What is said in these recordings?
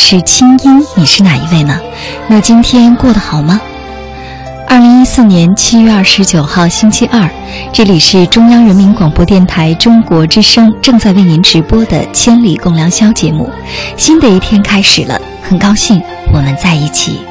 是清音，你是哪一位呢？那今天过得好吗？二零一四年七月二十九号星期二，这里是中央人民广播电台中国之声正在为您直播的《千里共良宵》节目。新的一天开始了，很高兴我们在一起。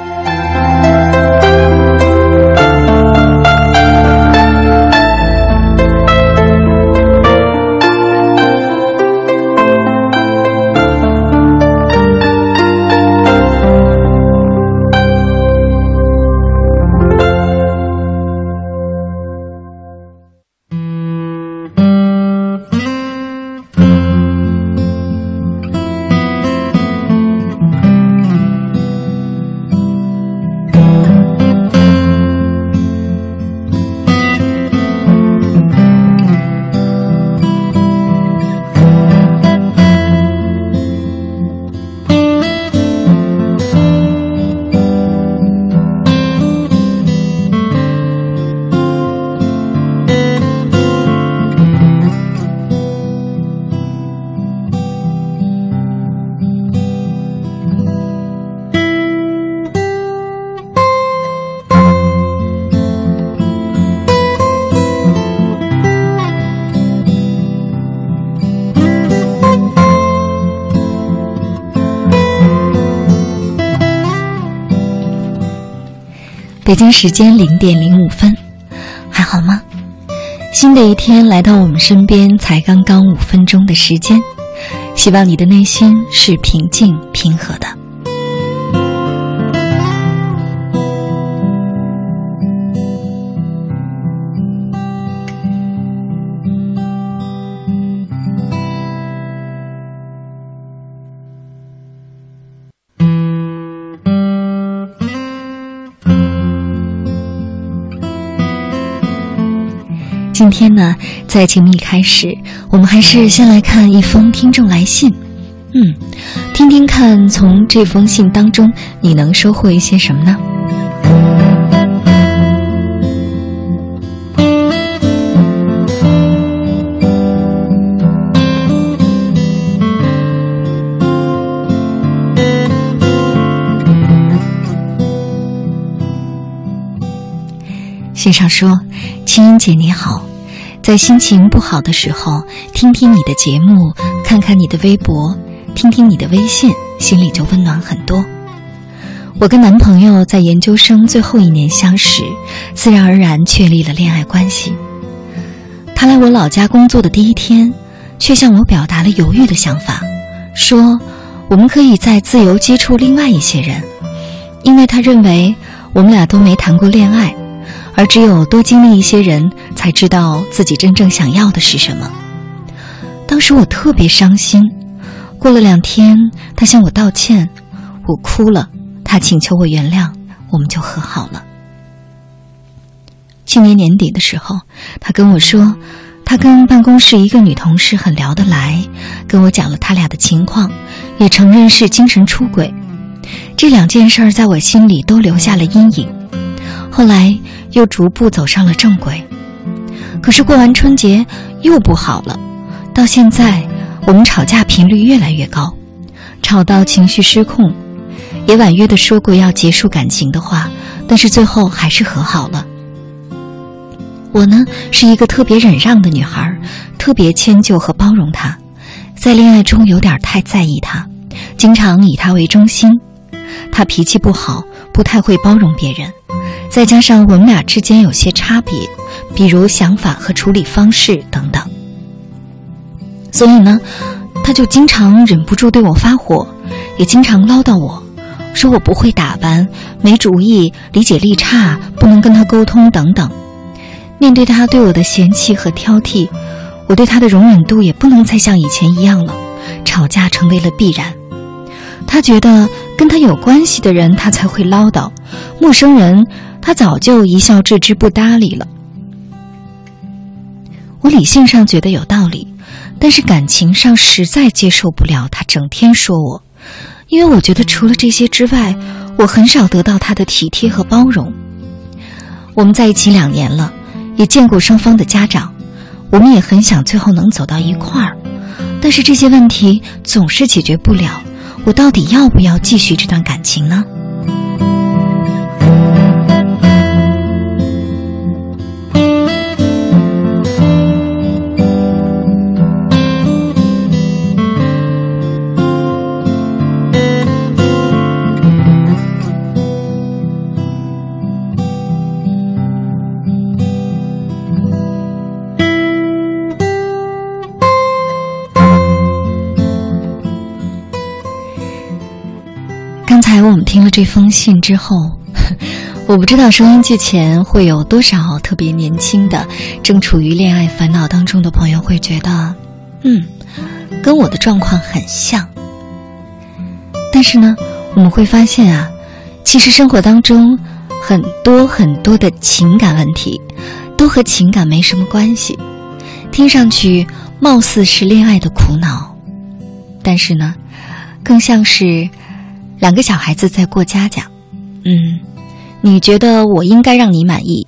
北京时间零点零五分，还好吗？新的一天来到我们身边，才刚刚五分钟的时间，希望你的内心是平静平和的。今天呢，在节目一开始，我们还是先来看一封听众来信。嗯，听听看，从这封信当中，你能收获一些什么呢？信上说：“青音姐你好。”在心情不好的时候，听听你的节目，看看你的微博，听听你的微信，心里就温暖很多。我跟男朋友在研究生最后一年相识，自然而然确立了恋爱关系。他来我老家工作的第一天，却向我表达了犹豫的想法，说我们可以再自由接触另外一些人，因为他认为我们俩都没谈过恋爱，而只有多经历一些人，才知道自己真正想要的是什么。当时我特别伤心。过了两天，他向我道歉，我哭了。他请求我原谅，我们就和好了。去年年底的时候，他跟我说，他跟办公室一个女同事很聊得来，跟我讲了他俩的情况，也承认是精神出轨。这两件事儿在我心里都留下了阴影。后来又逐步走上了正轨，可是过完春节又不好了，到现在我们吵架频率越来越高，吵到情绪失控。也婉约的说过要结束感情的话，但是最后还是和好了。我呢是一个特别忍让的女孩，特别迁就和包容他，在恋爱中有点太在意他，经常以他为中心。他脾气不好，不太会包容别人，再加上我们俩之间有些差别，比如想法和处理方式等等，所以呢，他就经常忍不住对我发火，也经常唠叨我。说我不会打扮，没主意，理解力差，不能跟他沟通等等。面对他对我的嫌弃和挑剔，我对他的容忍度也不能再像以前一样了。吵架成为了必然。他觉得跟他有关系的人他才会唠叨，陌生人他早就一笑置之不搭理了。我理性上觉得有道理，但是感情上实在接受不了他整天说我。因为我觉得除了这些之外，我很少得到他的体贴和包容。我们在一起两年了，也见过双方的家长，我们也很想最后能走到一块儿，但是这些问题总是解决不了。我到底要不要继续这段感情呢？听了这封信之后，我不知道收音机前会有多少特别年轻的、正处于恋爱烦恼当中的朋友会觉得，嗯，跟我的状况很像。但是呢，我们会发现啊，其实生活当中很多很多的情感问题，都和情感没什么关系。听上去貌似是恋爱的苦恼，但是呢，更像是。两个小孩子在过家家，嗯，你觉得我应该让你满意，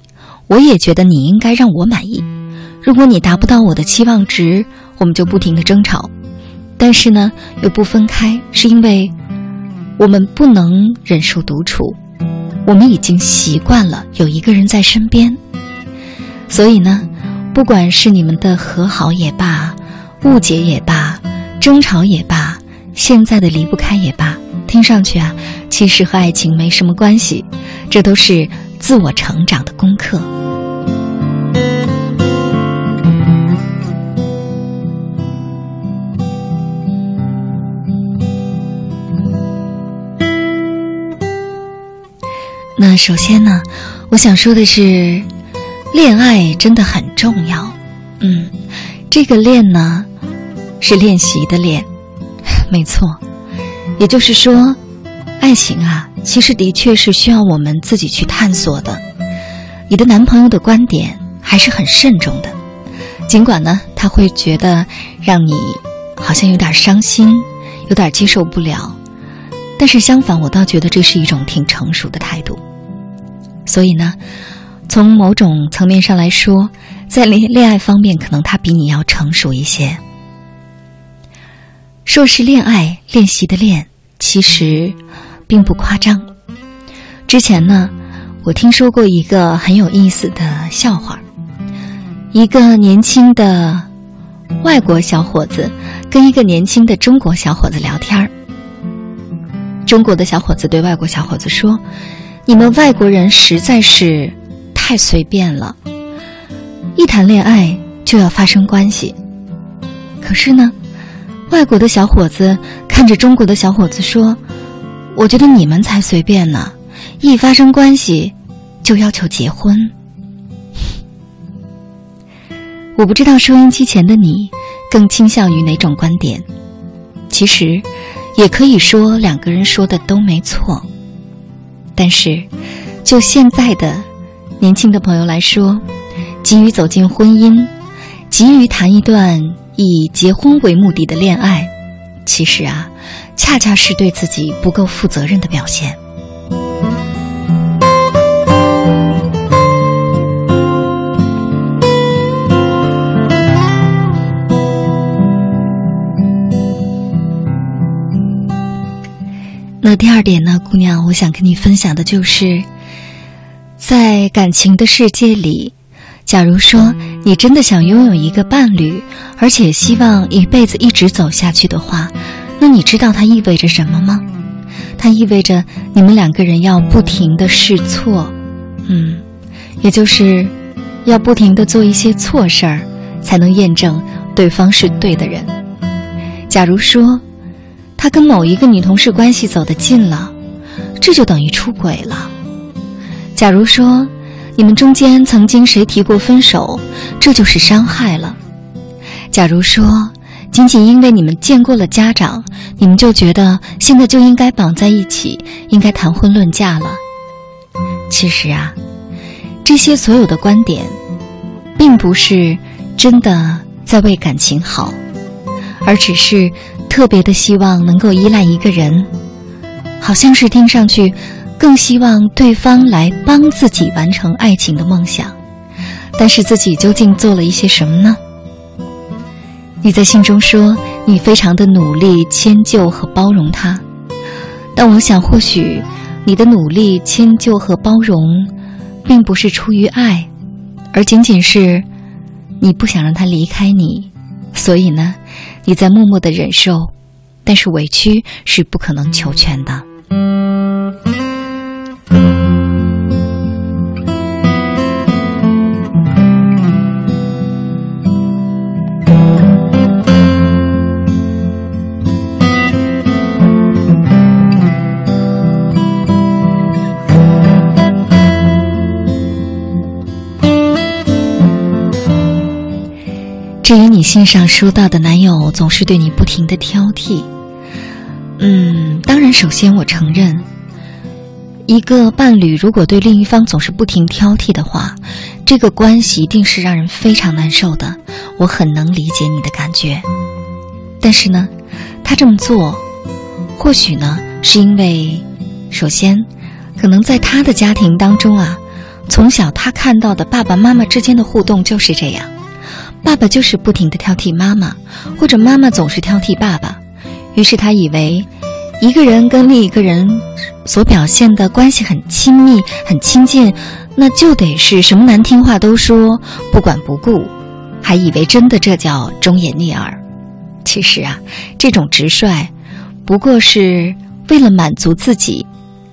我也觉得你应该让我满意。如果你达不到我的期望值，我们就不停的争吵。但是呢，又不分开，是因为我们不能忍受独处，我们已经习惯了有一个人在身边。所以呢，不管是你们的和好也罢，误解也罢，争吵也罢，现在的离不开也罢。听上去啊，其实和爱情没什么关系，这都是自我成长的功课。那首先呢，我想说的是，恋爱真的很重要。嗯，这个“练”呢，是练习的“练”，没错。也就是说，爱情啊，其实的确是需要我们自己去探索的。你的男朋友的观点还是很慎重的，尽管呢，他会觉得让你好像有点伤心，有点接受不了。但是相反，我倒觉得这是一种挺成熟的态度。所以呢，从某种层面上来说，在恋恋爱方面，可能他比你要成熟一些。说是恋爱练习的练，其实并不夸张。之前呢，我听说过一个很有意思的笑话：一个年轻的外国小伙子跟一个年轻的中国小伙子聊天儿。中国的小伙子对外国小伙子说：“你们外国人实在是太随便了，一谈恋爱就要发生关系。”可是呢，外国的小伙子看着中国的小伙子说：“我觉得你们才随便呢，一发生关系就要求结婚。”我不知道收音机前的你更倾向于哪种观点。其实，也可以说两个人说的都没错。但是，就现在的年轻的朋友来说，急于走进婚姻，急于谈一段以结婚为目的的恋爱，其实啊，恰恰是对自己不够负责任的表现。那第二点呢，姑娘，我想跟你分享的就是，在感情的世界里，假如说你真的想拥有一个伴侣，而且希望一辈子一直走下去的话，那你知道它意味着什么吗？它意味着你们两个人要不停的试错，嗯，也就是要不停的做一些错事儿，才能验证对方是对的人。假如说。他跟某一个女同事关系走得近了，这就等于出轨了。假如说你们中间曾经谁提过分手，这就是伤害了。假如说仅仅因为你们见过了家长，你们就觉得现在就应该绑在一起，应该谈婚论嫁了。其实啊，这些所有的观点，并不是真的在为感情好，而只是。特别的希望能够依赖一个人，好像是听上去更希望对方来帮自己完成爱情的梦想，但是自己究竟做了一些什么呢？你在信中说你非常的努力迁就和包容他，但我想或许你的努力迁就和包容，并不是出于爱，而仅仅是你不想让他离开你，所以呢？你在默默的忍受，但是委屈是不可能求全的。至于你信上说到的男友总是对你不停的挑剔，嗯，当然，首先我承认，一个伴侣如果对另一方总是不停挑剔的话，这个关系一定是让人非常难受的。我很能理解你的感觉，但是呢，他这么做，或许呢，是因为，首先，可能在他的家庭当中啊，从小他看到的爸爸妈妈之间的互动就是这样。爸爸就是不停的挑剔妈妈，或者妈妈总是挑剔爸爸，于是他以为，一个人跟另一个人所表现的关系很亲密、很亲近，那就得是什么难听话都说，不管不顾，还以为真的这叫忠言逆耳。其实啊，这种直率，不过是为了满足自己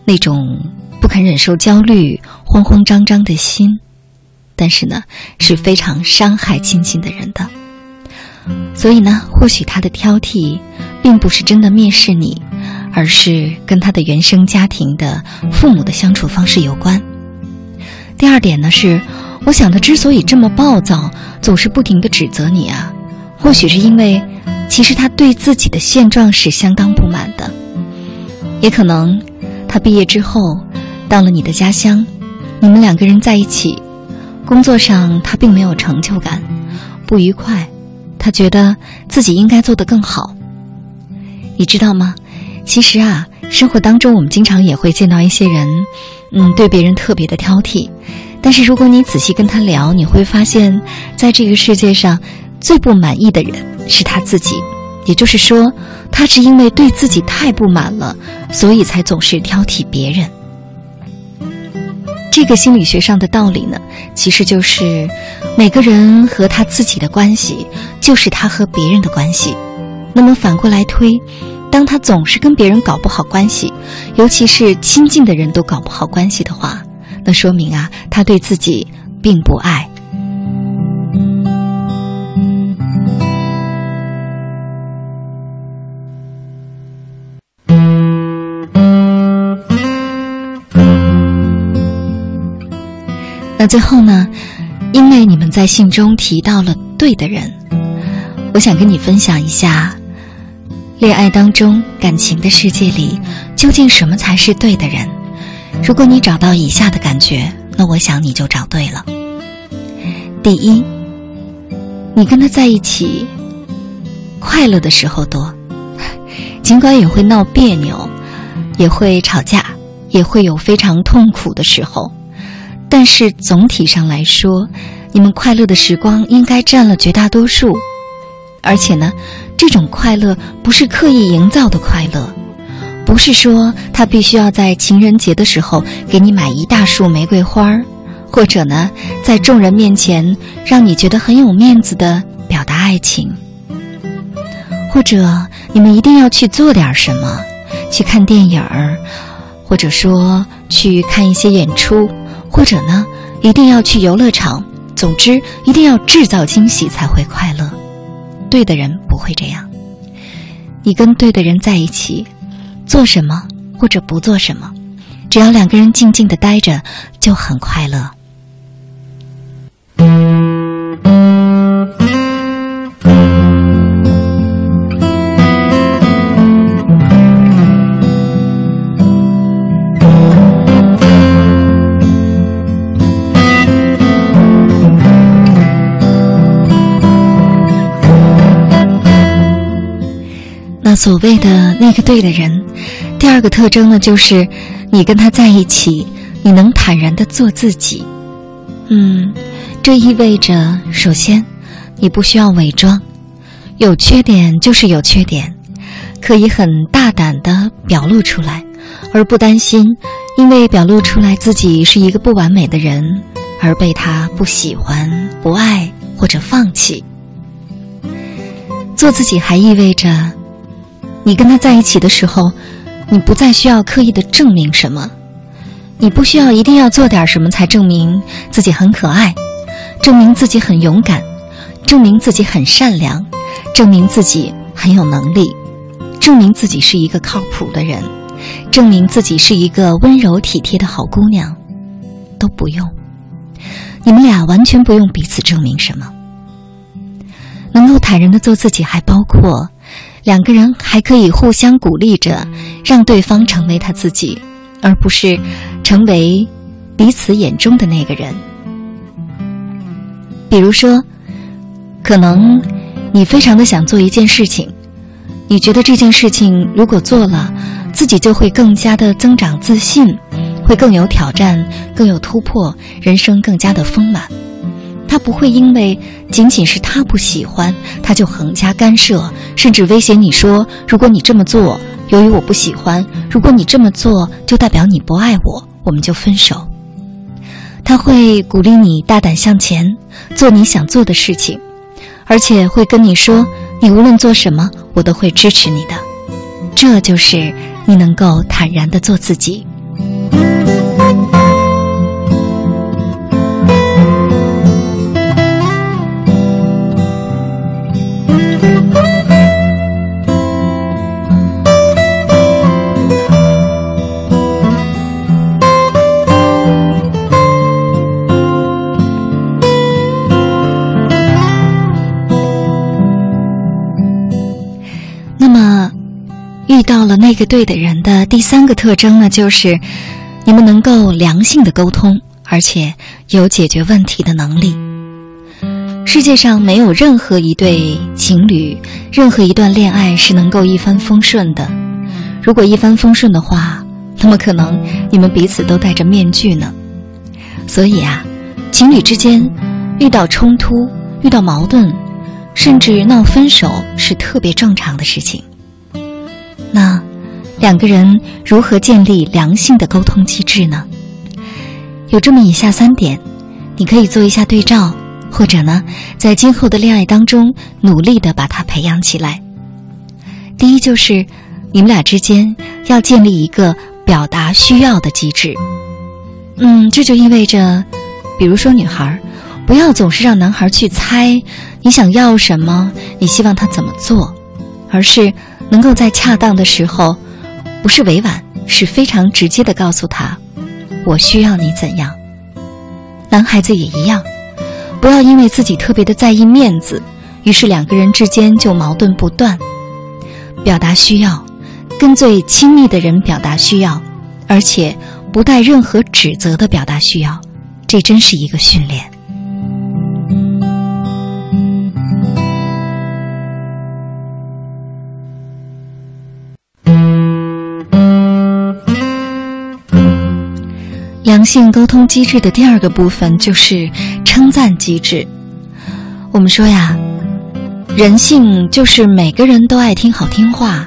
那种不肯忍受焦虑、慌慌张张的心。但是呢，是非常伤害亲近的人的。所以呢，或许他的挑剔，并不是真的蔑视你，而是跟他的原生家庭的父母的相处方式有关。第二点呢，是我想他之所以这么暴躁，总是不停的指责你啊，或许是因为，其实他对自己的现状是相当不满的，也可能，他毕业之后，到了你的家乡，你们两个人在一起。工作上他并没有成就感，不愉快，他觉得自己应该做得更好。你知道吗？其实啊，生活当中我们经常也会见到一些人，嗯，对别人特别的挑剔。但是如果你仔细跟他聊，你会发现，在这个世界上，最不满意的人是他自己。也就是说，他是因为对自己太不满了，所以才总是挑剔别人。这个心理学上的道理呢，其实就是每个人和他自己的关系，就是他和别人的关系。那么反过来推，当他总是跟别人搞不好关系，尤其是亲近的人都搞不好关系的话，那说明啊，他对自己并不爱。那最后呢？因为你们在信中提到了对的人，我想跟你分享一下，恋爱当中感情的世界里，究竟什么才是对的人？如果你找到以下的感觉，那我想你就找对了。第一，你跟他在一起，快乐的时候多，尽管也会闹别扭，也会吵架，也会有非常痛苦的时候。但是总体上来说，你们快乐的时光应该占了绝大多数，而且呢，这种快乐不是刻意营造的快乐，不是说他必须要在情人节的时候给你买一大束玫瑰花儿，或者呢，在众人面前让你觉得很有面子的表达爱情，或者你们一定要去做点什么，去看电影儿，或者说去看一些演出。或者呢，一定要去游乐场。总之，一定要制造惊喜才会快乐。对的人不会这样。你跟对的人在一起，做什么或者不做什么，只要两个人静静的待着，就很快乐。所谓的那个对的人，第二个特征呢，就是你跟他在一起，你能坦然的做自己。嗯，这意味着，首先，你不需要伪装，有缺点就是有缺点，可以很大胆的表露出来，而不担心因为表露出来自己是一个不完美的人而被他不喜欢、不爱或者放弃。做自己还意味着。你跟他在一起的时候，你不再需要刻意的证明什么，你不需要一定要做点什么才证明自己很可爱，证明自己很勇敢，证明自己很善良，证明自己很有能力，证明自己是一个靠谱的人，证明自己是一个温柔体贴的好姑娘，都不用。你们俩完全不用彼此证明什么，能够坦然的做自己，还包括。两个人还可以互相鼓励着，让对方成为他自己，而不是成为彼此眼中的那个人。比如说，可能你非常的想做一件事情，你觉得这件事情如果做了，自己就会更加的增长自信，会更有挑战，更有突破，人生更加的丰满。他不会因为仅仅是他不喜欢，他就横加干涉，甚至威胁你说：“如果你这么做，由于我不喜欢；如果你这么做，就代表你不爱我，我们就分手。”他会鼓励你大胆向前，做你想做的事情，而且会跟你说：“你无论做什么，我都会支持你的。”这就是你能够坦然的做自己。到了那个对的人的第三个特征呢，就是你们能够良性的沟通，而且有解决问题的能力。世界上没有任何一对情侣，任何一段恋爱是能够一帆风顺的。如果一帆风顺的话，那么可能你们彼此都戴着面具呢。所以啊，情侣之间遇到冲突、遇到矛盾，甚至闹分手，是特别正常的事情。那两个人如何建立良性的沟通机制呢？有这么以下三点，你可以做一下对照，或者呢，在今后的恋爱当中努力的把它培养起来。第一，就是你们俩之间要建立一个表达需要的机制。嗯，这就意味着，比如说女孩，不要总是让男孩去猜你想要什么，你希望他怎么做，而是能够在恰当的时候，不是委婉，是非常直接的告诉他，我需要你怎样。男孩子也一样，不要因为自己特别的在意面子，于是两个人之间就矛盾不断。表达需要，跟最亲密的人表达需要，而且。不带任何指责的表达需要，这真是一个训练。良性沟通机制的第二个部分就是称赞机制。我们说呀，人性就是每个人都爱听好听话，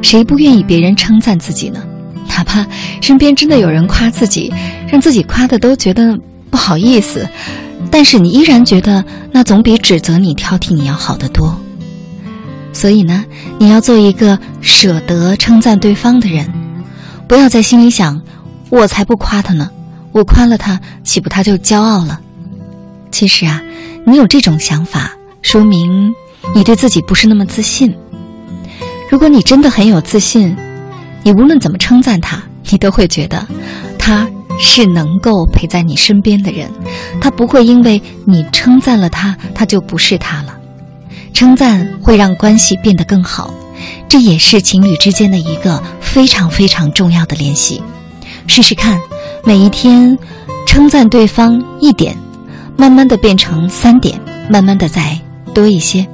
谁不愿意别人称赞自己呢？哪怕身边真的有人夸自己，让自己夸的都觉得不好意思，但是你依然觉得那总比指责你、挑剔你要好得多。所以呢，你要做一个舍得称赞对方的人，不要在心里想“我才不夸他呢，我夸了他，岂不他就骄傲了？”其实啊，你有这种想法，说明你对自己不是那么自信。如果你真的很有自信，你无论怎么称赞他，你都会觉得他是能够陪在你身边的人，他不会因为你称赞了他，他就不是他了。称赞会让关系变得更好，这也是情侣之间的一个非常非常重要的联系。试试看，每一天称赞对方一点，慢慢的变成三点，慢慢的再多一些。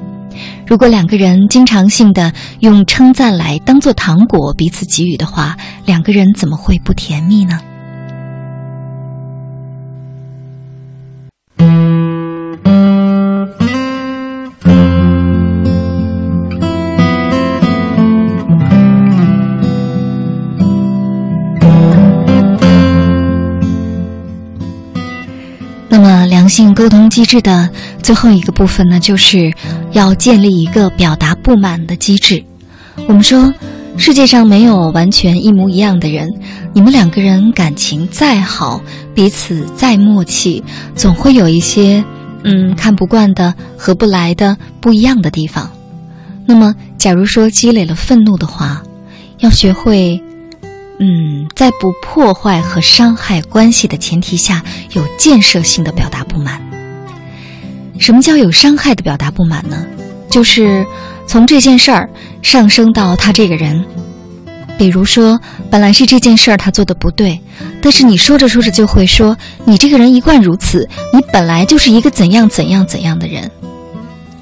如果两个人经常性的用称赞来当做糖果彼此给予的话，两个人怎么会不甜蜜呢？沟通机制的最后一个部分呢，就是要建立一个表达不满的机制。我们说，世界上没有完全一模一样的人，你们两个人感情再好，彼此再默契，总会有一些嗯看不惯的、合不来的、不一样的地方。那么，假如说积累了愤怒的话，要学会。嗯，在不破坏和伤害关系的前提下，有建设性的表达不满。什么叫有伤害的表达不满呢？就是从这件事儿上升到他这个人。比如说，本来是这件事儿他做的不对，但是你说着说着就会说你这个人一贯如此，你本来就是一个怎样怎样怎样的人，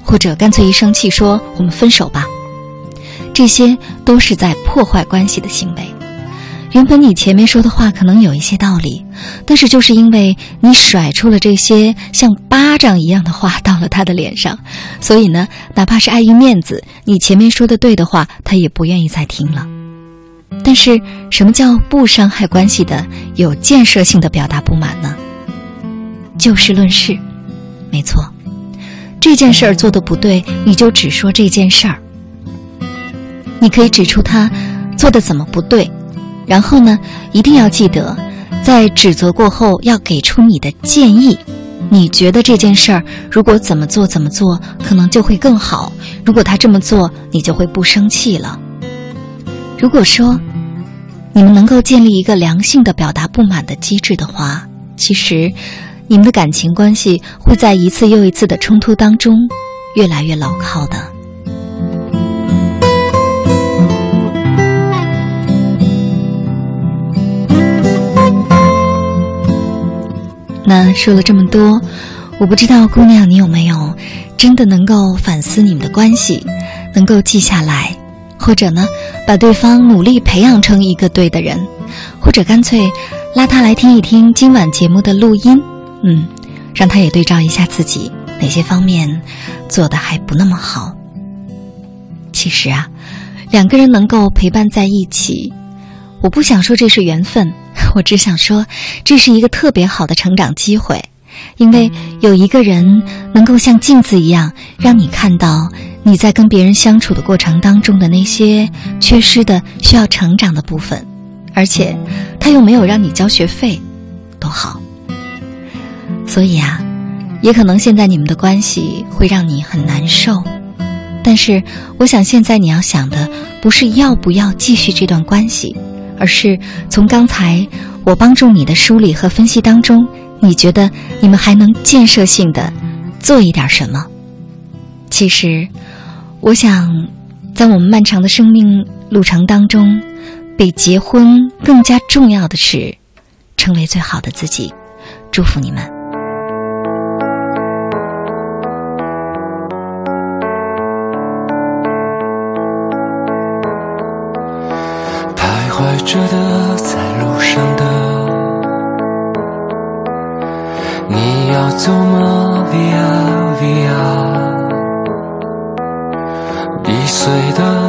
或者干脆一生气说我们分手吧。这些都是在破坏关系的行为。原本你前面说的话可能有一些道理，但是就是因为你甩出了这些像巴掌一样的话到了他的脸上，所以呢，哪怕是碍于面子，你前面说的对的话，他也不愿意再听了。但是什么叫不伤害关系的、有建设性的表达不满呢？就事论事，没错，这件事儿做的不对，你就只说这件事儿。你可以指出他做的怎么不对。然后呢，一定要记得，在指责过后要给出你的建议。你觉得这件事儿如果怎么做怎么做，可能就会更好。如果他这么做，你就会不生气了。如果说你们能够建立一个良性的表达不满的机制的话，其实你们的感情关系会在一次又一次的冲突当中越来越牢靠的。那说了这么多，我不知道姑娘你有没有真的能够反思你们的关系，能够记下来，或者呢，把对方努力培养成一个对的人，或者干脆拉他来听一听今晚节目的录音，嗯，让他也对照一下自己哪些方面做的还不那么好。其实啊，两个人能够陪伴在一起，我不想说这是缘分。我只想说，这是一个特别好的成长机会，因为有一个人能够像镜子一样，让你看到你你在跟别人相处的过程当中的那些缺失的、需要成长的部分，而且他又没有让你交学费，多好。所以啊，也可能现在你们的关系会让你很难受，但是我想现在你要想的不是要不要继续这段关系，而是从刚才我帮助你的梳理和分析当中，你觉得你们还能建设性的做一点什么？其实。我想，在我们漫长的生命路程当中，比结婚更加重要的是，成为最好的自己。祝福你们。着的，在路上的，你要走吗？Via Via。易碎的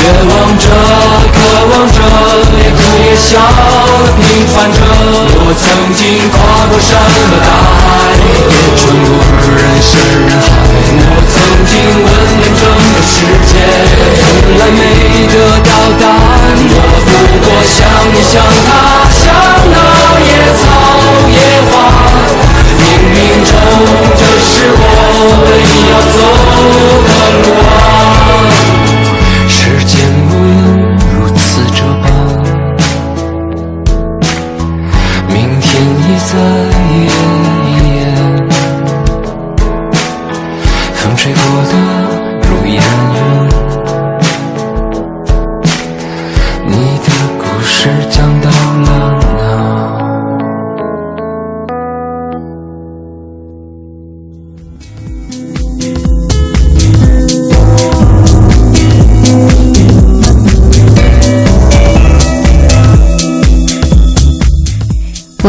绝望着，渴望着，也哭也笑，平凡着。我曾经跨过山和大海，也穿过人山人海。我曾经问遍整个世界，从来没得到答案。我不过想你想他，想那野草野花。冥冥中，这是我唯一要走。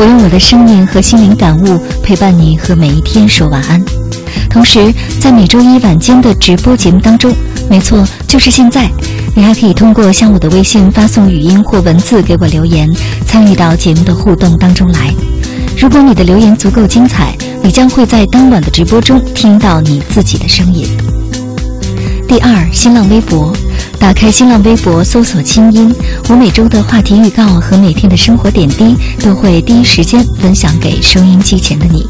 我用我的声音和心灵感悟陪伴你和每一天说晚安。同时，在每周一晚间的直播节目当中，没错，就是现在，你还可以通过向我的微信发送语音或文字给我留言，参与到节目的互动当中来。如果你的留言足够精彩，你将会在当晚的直播中听到你自己的声音。第二，新浪微博。打开新浪微博，搜索“清音”，我每周的话题预告和每天的生活点滴都会第一时间分享给收音机前的你。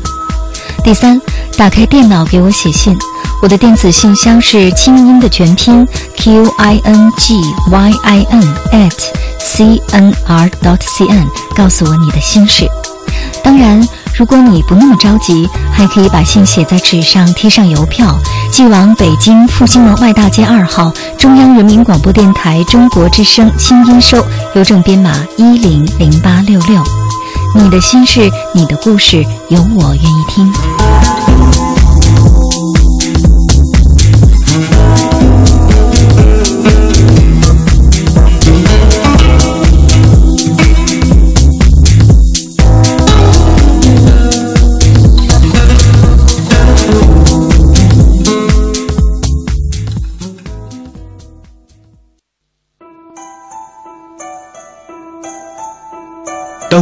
第三，打开电脑给我写信，我的电子信箱是“清音”的全拼 q i n g y i n at c n r dot c n，告诉我你的心事。当然。如果你不那么着急，还可以把信写在纸上，贴上邮票，寄往北京复兴门外大街二号中央人民广播电台中国之声新音收，邮政编码一零零八六六。你的心事，你的故事，有我愿意听。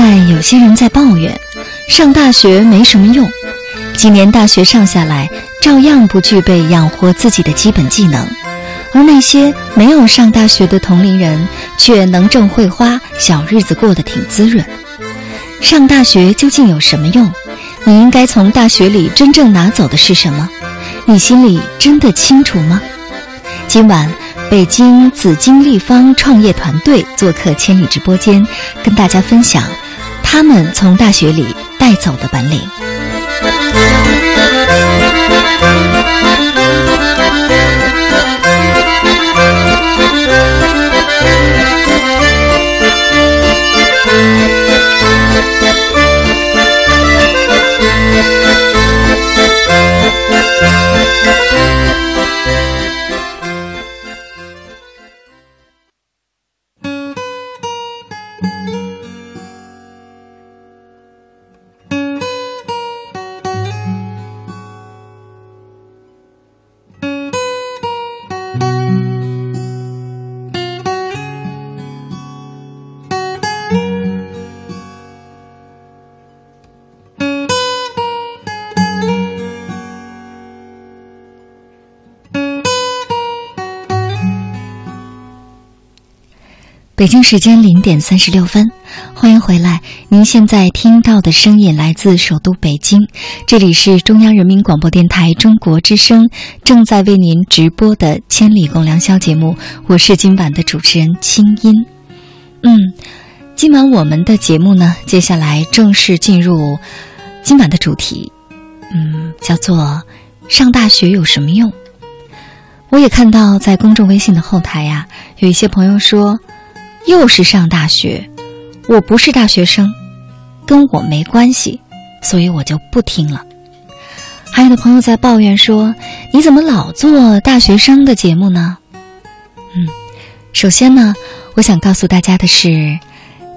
在有些人在抱怨，上大学没什么用，几年大学上下来，照样不具备养活自己的基本技能；而那些没有上大学的同龄人，却能挣会花，小日子过得挺滋润。上大学究竟有什么用？你应该从大学里真正拿走的是什么？你心里真的清楚吗？今晚。北京紫金立方创业团队做客千里直播间，跟大家分享他们从大学里带走的本领。北京时间零点三十六分，欢迎回来。您现在听到的声音来自首都北京，这里是中央人民广播电台中国之声正在为您直播的《千里共良宵》节目。我是今晚的主持人清音。嗯，今晚我们的节目呢，接下来正式进入今晚的主题，嗯，叫做“上大学有什么用”。我也看到在公众微信的后台呀，有一些朋友说，又是上大学，我不是大学生，跟我没关系，所以我就不听了。还有的朋友在抱怨说，你怎么老做大学生的节目呢？嗯，首先呢，我想告诉大家的是，《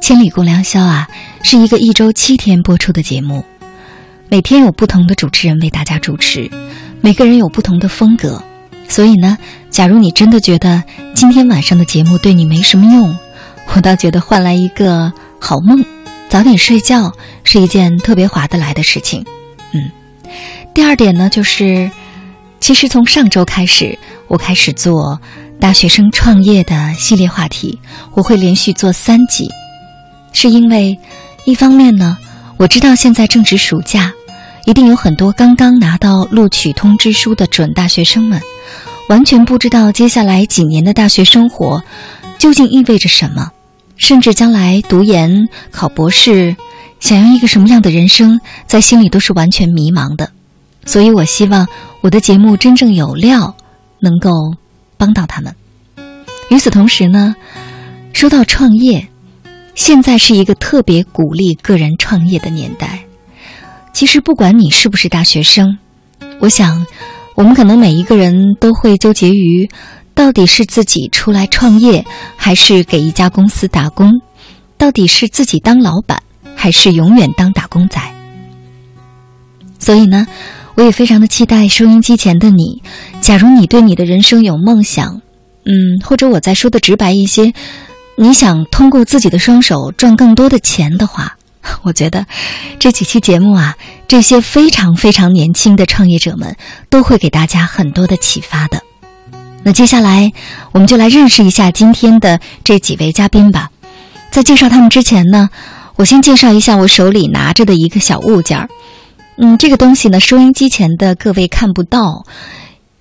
千里共良宵》啊，是一个一周七天播出的节目，每天有不同的主持人为大家主持，每个人有不同的风格。所以呢，假如你真的觉得今天晚上的节目对你没什么用，我倒觉得换来一个好梦，早点睡觉是一件特别划得来的事情。嗯，第二点呢，就是其实从上周开始，我开始做大学生创业的系列话题，我会连续做三集，是因为一方面呢，我知道现在正值暑假，一定有很多刚刚拿到录取通知书的准大学生们。完全不知道接下来几年的大学生活究竟意味着什么，甚至将来读研、考博士，想要一个什么样的人生，在心里都是完全迷茫的。所以我希望我的节目真正有料，能够帮到他们。与此同时呢，说到创业，现在是一个特别鼓励个人创业的年代。其实不管你是不是大学生，我想。我们可能每一个人都会纠结于，到底是自己出来创业，还是给一家公司打工；到底是自己当老板，还是永远当打工仔。所以呢，我也非常的期待收音机前的你。假如你对你的人生有梦想，嗯，或者我再说的直白一些，你想通过自己的双手赚更多的钱的话。我觉得这几期节目啊，这些非常非常年轻的创业者们都会给大家很多的启发的。那接下来我们就来认识一下今天的这几位嘉宾吧。在介绍他们之前呢，我先介绍一下我手里拿着的一个小物件儿。嗯，这个东西呢，收音机前的各位看不到，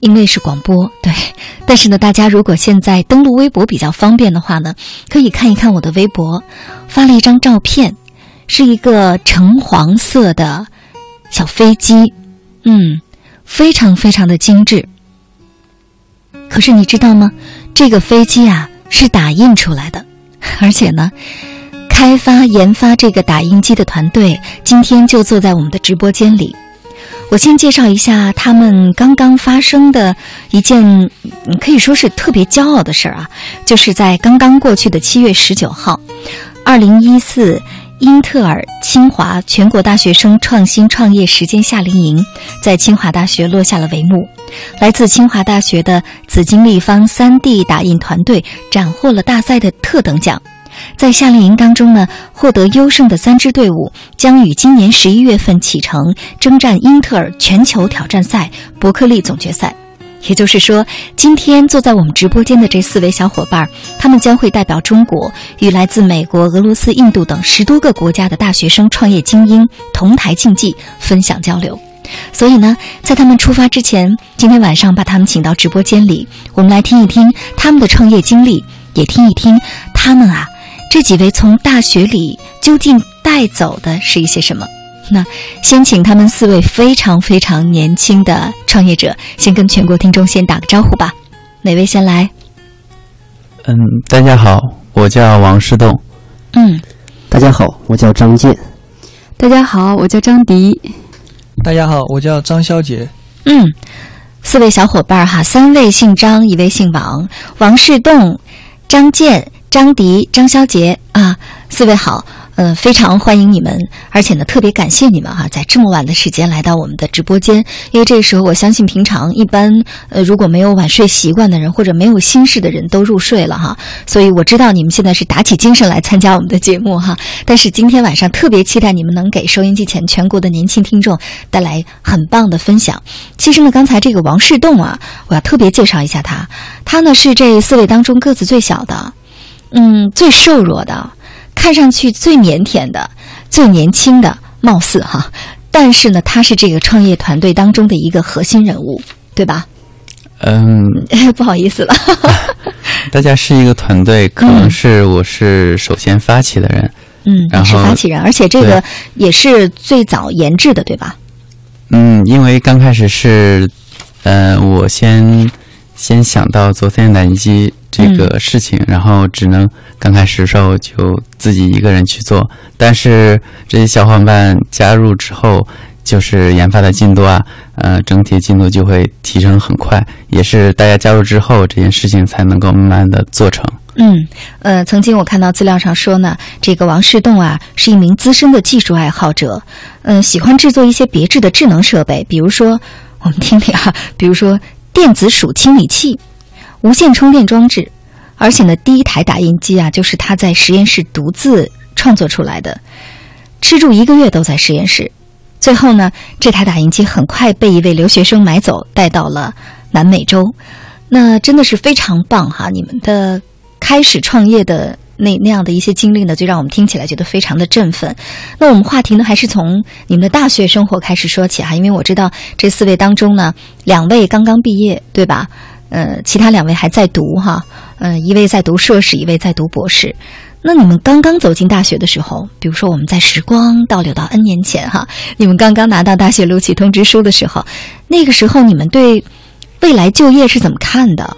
因为是广播。对，但是呢，大家如果现在登录微博比较方便的话呢，可以看一看我的微博，发了一张照片。是一个橙黄色的小飞机，嗯，非常非常的精致。可是你知道吗？这个飞机啊是打印出来的，而且呢，开发研发这个打印机的团队今天就坐在我们的直播间里。我先介绍一下他们刚刚发生的一件可以说是特别骄傲的事儿啊，就是在刚刚过去的七月十九号，二零一四。英特尔清华全国大学生创新创业实践夏令营在清华大学落下了帷幕。来自清华大学的紫金立方 3D 打印团队斩获了大赛的特等奖。在夏令营当中呢，获得优胜的三支队伍将于今年十一月份启程征战英特尔全球挑战赛伯克利总决赛。也就是说，今天坐在我们直播间的这四位小伙伴，他们将会代表中国，与来自美国、俄罗斯、印度等十多个国家的大学生创业精英同台竞技，分享交流。所以呢，在他们出发之前，今天晚上把他们请到直播间里，我们来听一听他们的创业经历，也听一听他们啊，这几位从大学里究竟带走的是一些什么。那先请他们四位非常非常年轻的创业者，先跟全国听众先打个招呼吧。哪位先来？嗯，大家好，我叫王世栋。嗯，大家好，我叫张健。大家好，我叫张迪。大家好，我叫张潇杰。嗯，四位小伙伴哈，三位姓张，一位姓王。王世栋、张健、张迪、张潇杰啊，四位好。嗯，非常欢迎你们，而且呢，特别感谢你们哈，在这么晚的时间来到我们的直播间。因为这个时候，我相信平常一般呃，如果没有晚睡习惯的人或者没有心事的人都入睡了哈。所以我知道你们现在是打起精神来参加我们的节目哈。但是今天晚上特别期待你们能给收音机前全国的年轻听众带来很棒的分享。其实呢，刚才这个王世栋啊，我要特别介绍一下他，他呢是这四位当中个子最小的，嗯，最瘦弱的。看上去最腼腆的、最年轻的，貌似哈，但是呢，他是这个创业团队当中的一个核心人物，对吧？嗯，不好意思了，大家是一个团队，可能是我是首先发起的人，嗯，然后是发起人，而且这个也是最早研制的，对吧？嗯，因为刚开始是，呃，我先先想到做三线打印机这个事情，嗯、然后只能刚开始的时候就自己一个人去做。但是这些小伙伴加入之后，就是研发的进度啊，呃，整体进度就会提升很快。也是大家加入之后，这件事情才能够慢慢的做成。嗯，呃，曾经我看到资料上说呢，这个王世栋啊是一名资深的技术爱好者，嗯、呃，喜欢制作一些别致的智能设备，比如说我们听听啊，比如说电子鼠清理器、无线充电装置，而且呢，第一台打印机啊就是他在实验室独自创作出来的，吃住一个月都在实验室，最后呢，这台打印机很快被一位留学生买走，带到了南美洲，那真的是非常棒哈，你们的。开始创业的那那样的一些经历呢，就让我们听起来觉得非常的振奋。那我们话题呢，还是从你们的大学生活开始说起哈，因为我知道这四位当中呢，两位刚刚毕业，对吧？呃，其他两位还在读哈，嗯、呃，一位在读硕士，一位在读博士。那你们刚刚走进大学的时候，比如说我们在时光倒流到 N 年前哈，你们刚刚拿到大学录取通知书的时候，那个时候你们对未来就业是怎么看的？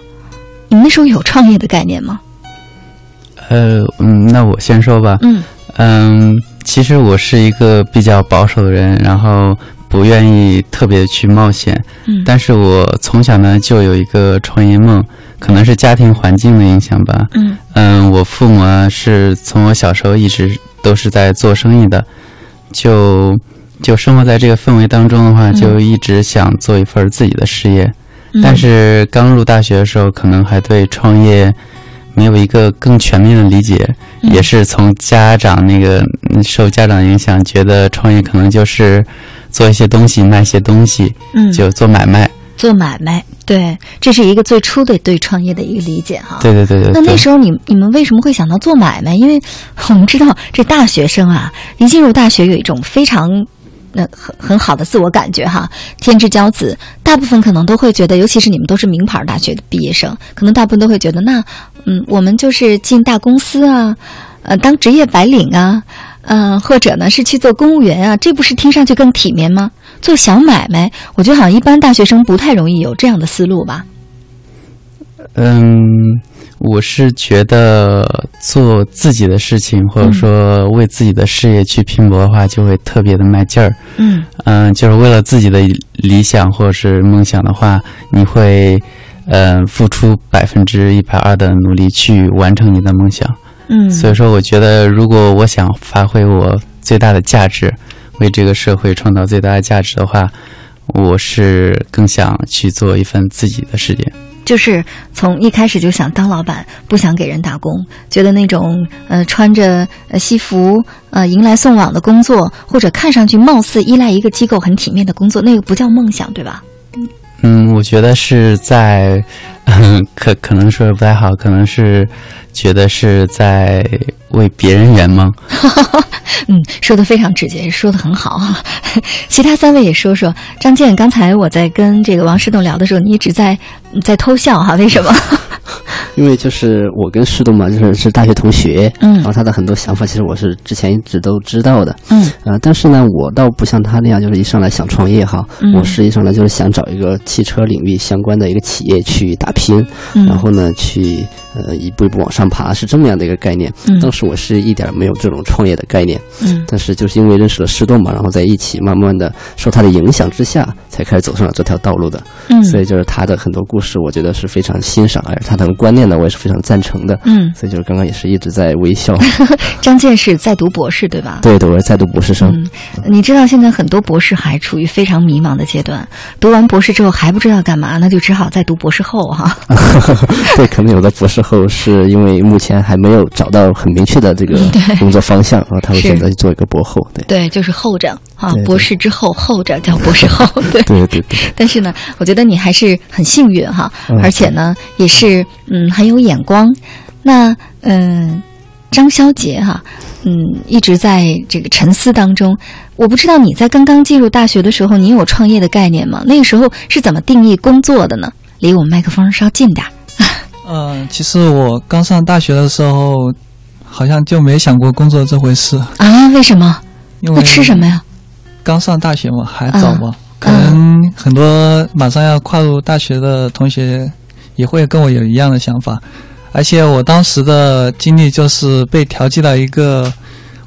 你们那时候有创业的概念吗？呃，嗯，那我先说吧。嗯嗯，其实我是一个比较保守的人，然后不愿意特别去冒险。嗯，但是我从小呢就有一个创业梦，可能是家庭环境的影响吧。嗯嗯，我父母啊是从我小时候一直都是在做生意的，就就生活在这个氛围当中的话，嗯就一直想做一份自己的事业。嗯、但是刚入大学的时候，可能还对创业。没有一个更全面的理解，嗯、也是从家长那个受家长影响，觉得创业可能就是做一些东西，卖一些东西，嗯，就做买卖。做买卖，对，这是一个最初的对创业的一个理解哈。对对对对。那那时候你你们为什么会想到做买卖？因为我们知道这大学生啊，一进入大学有一种非常。那很很好的自我感觉哈，天之骄子，大部分可能都会觉得，尤其是你们都是名牌大学的毕业生，可能大部分都会觉得，那嗯，我们就是进大公司啊，呃，当职业白领啊，嗯、呃，或者呢是去做公务员啊，这不是听上去更体面吗？做小买卖，我觉得好像一般大学生不太容易有这样的思路吧。嗯，我是觉得做自己的事情，或者说为自己的事业去拼搏的话，就会特别的卖劲儿。嗯嗯、呃，就是为了自己的理想或者是梦想的话，你会呃付出百分之一百二的努力去完成你的梦想。嗯，所以说，我觉得如果我想发挥我最大的价值，为这个社会创造最大的价值的话，我是更想去做一份自己的事业。就是从一开始就想当老板，不想给人打工，觉得那种呃穿着呃西服呃迎来送往的工作，或者看上去貌似依赖一个机构很体面的工作，那个不叫梦想，对吧？嗯，我觉得是在，可可能说的不太好，可能是觉得是在为别人圆梦。嗯，说的非常直接，说的很好。其他三位也说说。张健，刚才我在跟这个王世栋聊的时候，你一直在在偷笑哈、为什么？因为就是我跟世东嘛，就是是大学同学，嗯，然后他的很多想法，其实我是之前一直都知道的，嗯，呃，但是呢，我倒不像他那样，就是一上来想创业哈，嗯、我是一上来就是想找一个汽车领域相关的一个企业去打拼，嗯、然后呢，去呃一步一步往上爬，是这么样的一个概念。嗯，当时我是一点没有这种创业的概念，嗯，但是就是因为认识了世东嘛，然后在一起慢慢的受他的影响之下，才开始走上了这条道路的。嗯，所以就是他的很多故事，我觉得是非常欣赏，而他的观念呢，我也是非常赞成的。嗯，所以就是刚刚也是一直在微笑。张健是在读博士对吧？对对，我是在读博士生。嗯，你知道现在很多博士还处于非常迷茫的阶段，读完博士之后还不知道干嘛，那就只好再读博士后哈。对，可能有的博士后是因为目前还没有找到很明确的这个工作方向，然后他会选择去做一个博后。对对，就是后着啊，对对博士之后后着叫博士后。对 对对对。但是呢，我觉得你还是很幸运哈，嗯而且呢，也是嗯很有眼光。那嗯，张潇杰哈，嗯，一直在这个沉思当中。我不知道你在刚刚进入大学的时候，你有创业的概念吗？那个时候是怎么定义工作的呢？离我们麦克风稍近点儿。嗯，其实我刚上大学的时候，好像就没想过工作这回事。啊？为什么？因为那吃什么呀？刚上大学嘛，还早嘛，嗯可能很多马上要跨入大学的同学也会跟我有一样的想法。而且我当时的经历就是被调剂到一个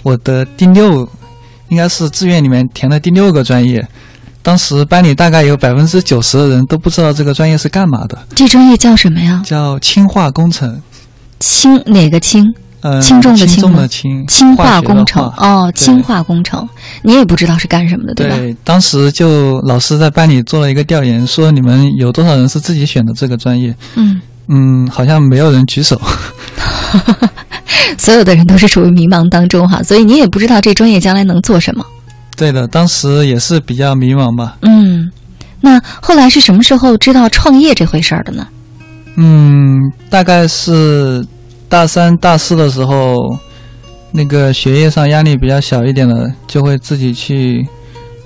我的第六，应该是志愿里面填的第六个专业。当时班里大概有百分之九十的人都不知道这个专业是干嘛的。这专业叫什么呀？叫氢化工程。氢哪个氢？呃，轻重的轻吗？氢氢化工程。哦，轻化工程，你也不知道是干什么的，对吧？对，当时就老师在班里做了一个调研，说你们有多少人是自己选的这个专业？嗯嗯，好像没有人举手。所有的人都是处于迷茫当中哈，所以你也不知道这专业将来能做什么。对的，当时也是比较迷茫吧。嗯，那后来是什么时候知道创业这回事儿的呢？嗯，大概是大三、大四的时候，那个学业上压力比较小一点了，就会自己去。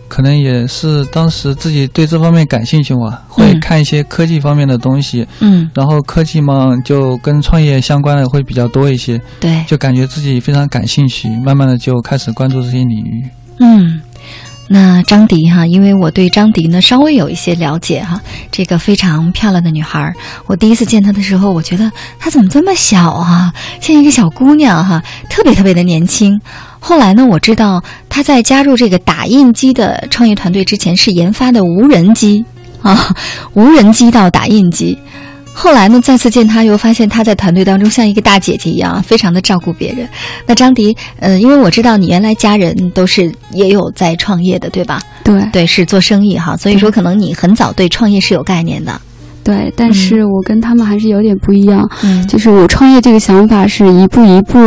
可能也是当时自己对这方面感兴趣嘛，会看一些科技方面的东西。嗯，然后科技嘛，就跟创业相关的会比较多一些。对，就感觉自己非常感兴趣，慢慢的就开始关注这些领域。嗯，那张迪哈，因为我对张迪呢稍微有一些了解哈，这个非常漂亮的女孩，我第一次见她的时候，我觉得她怎么这么小啊，像一个小姑娘哈，特别特别的年轻。后来呢，我知道她在加入这个打印机的创业团队之前是研发的无人机啊，无人机到打印机。后来呢，再次见他，又发现他在团队当中像一个大姐姐一样，非常的照顾别人。那张迪，呃，因为我知道你原来家人都是也有在创业的，对吧？对，对，是做生意哈，所以说可能你很早对创业是有概念的。对，但是我跟他们还是有点不一样。嗯，就是我创业这个想法是一步一步，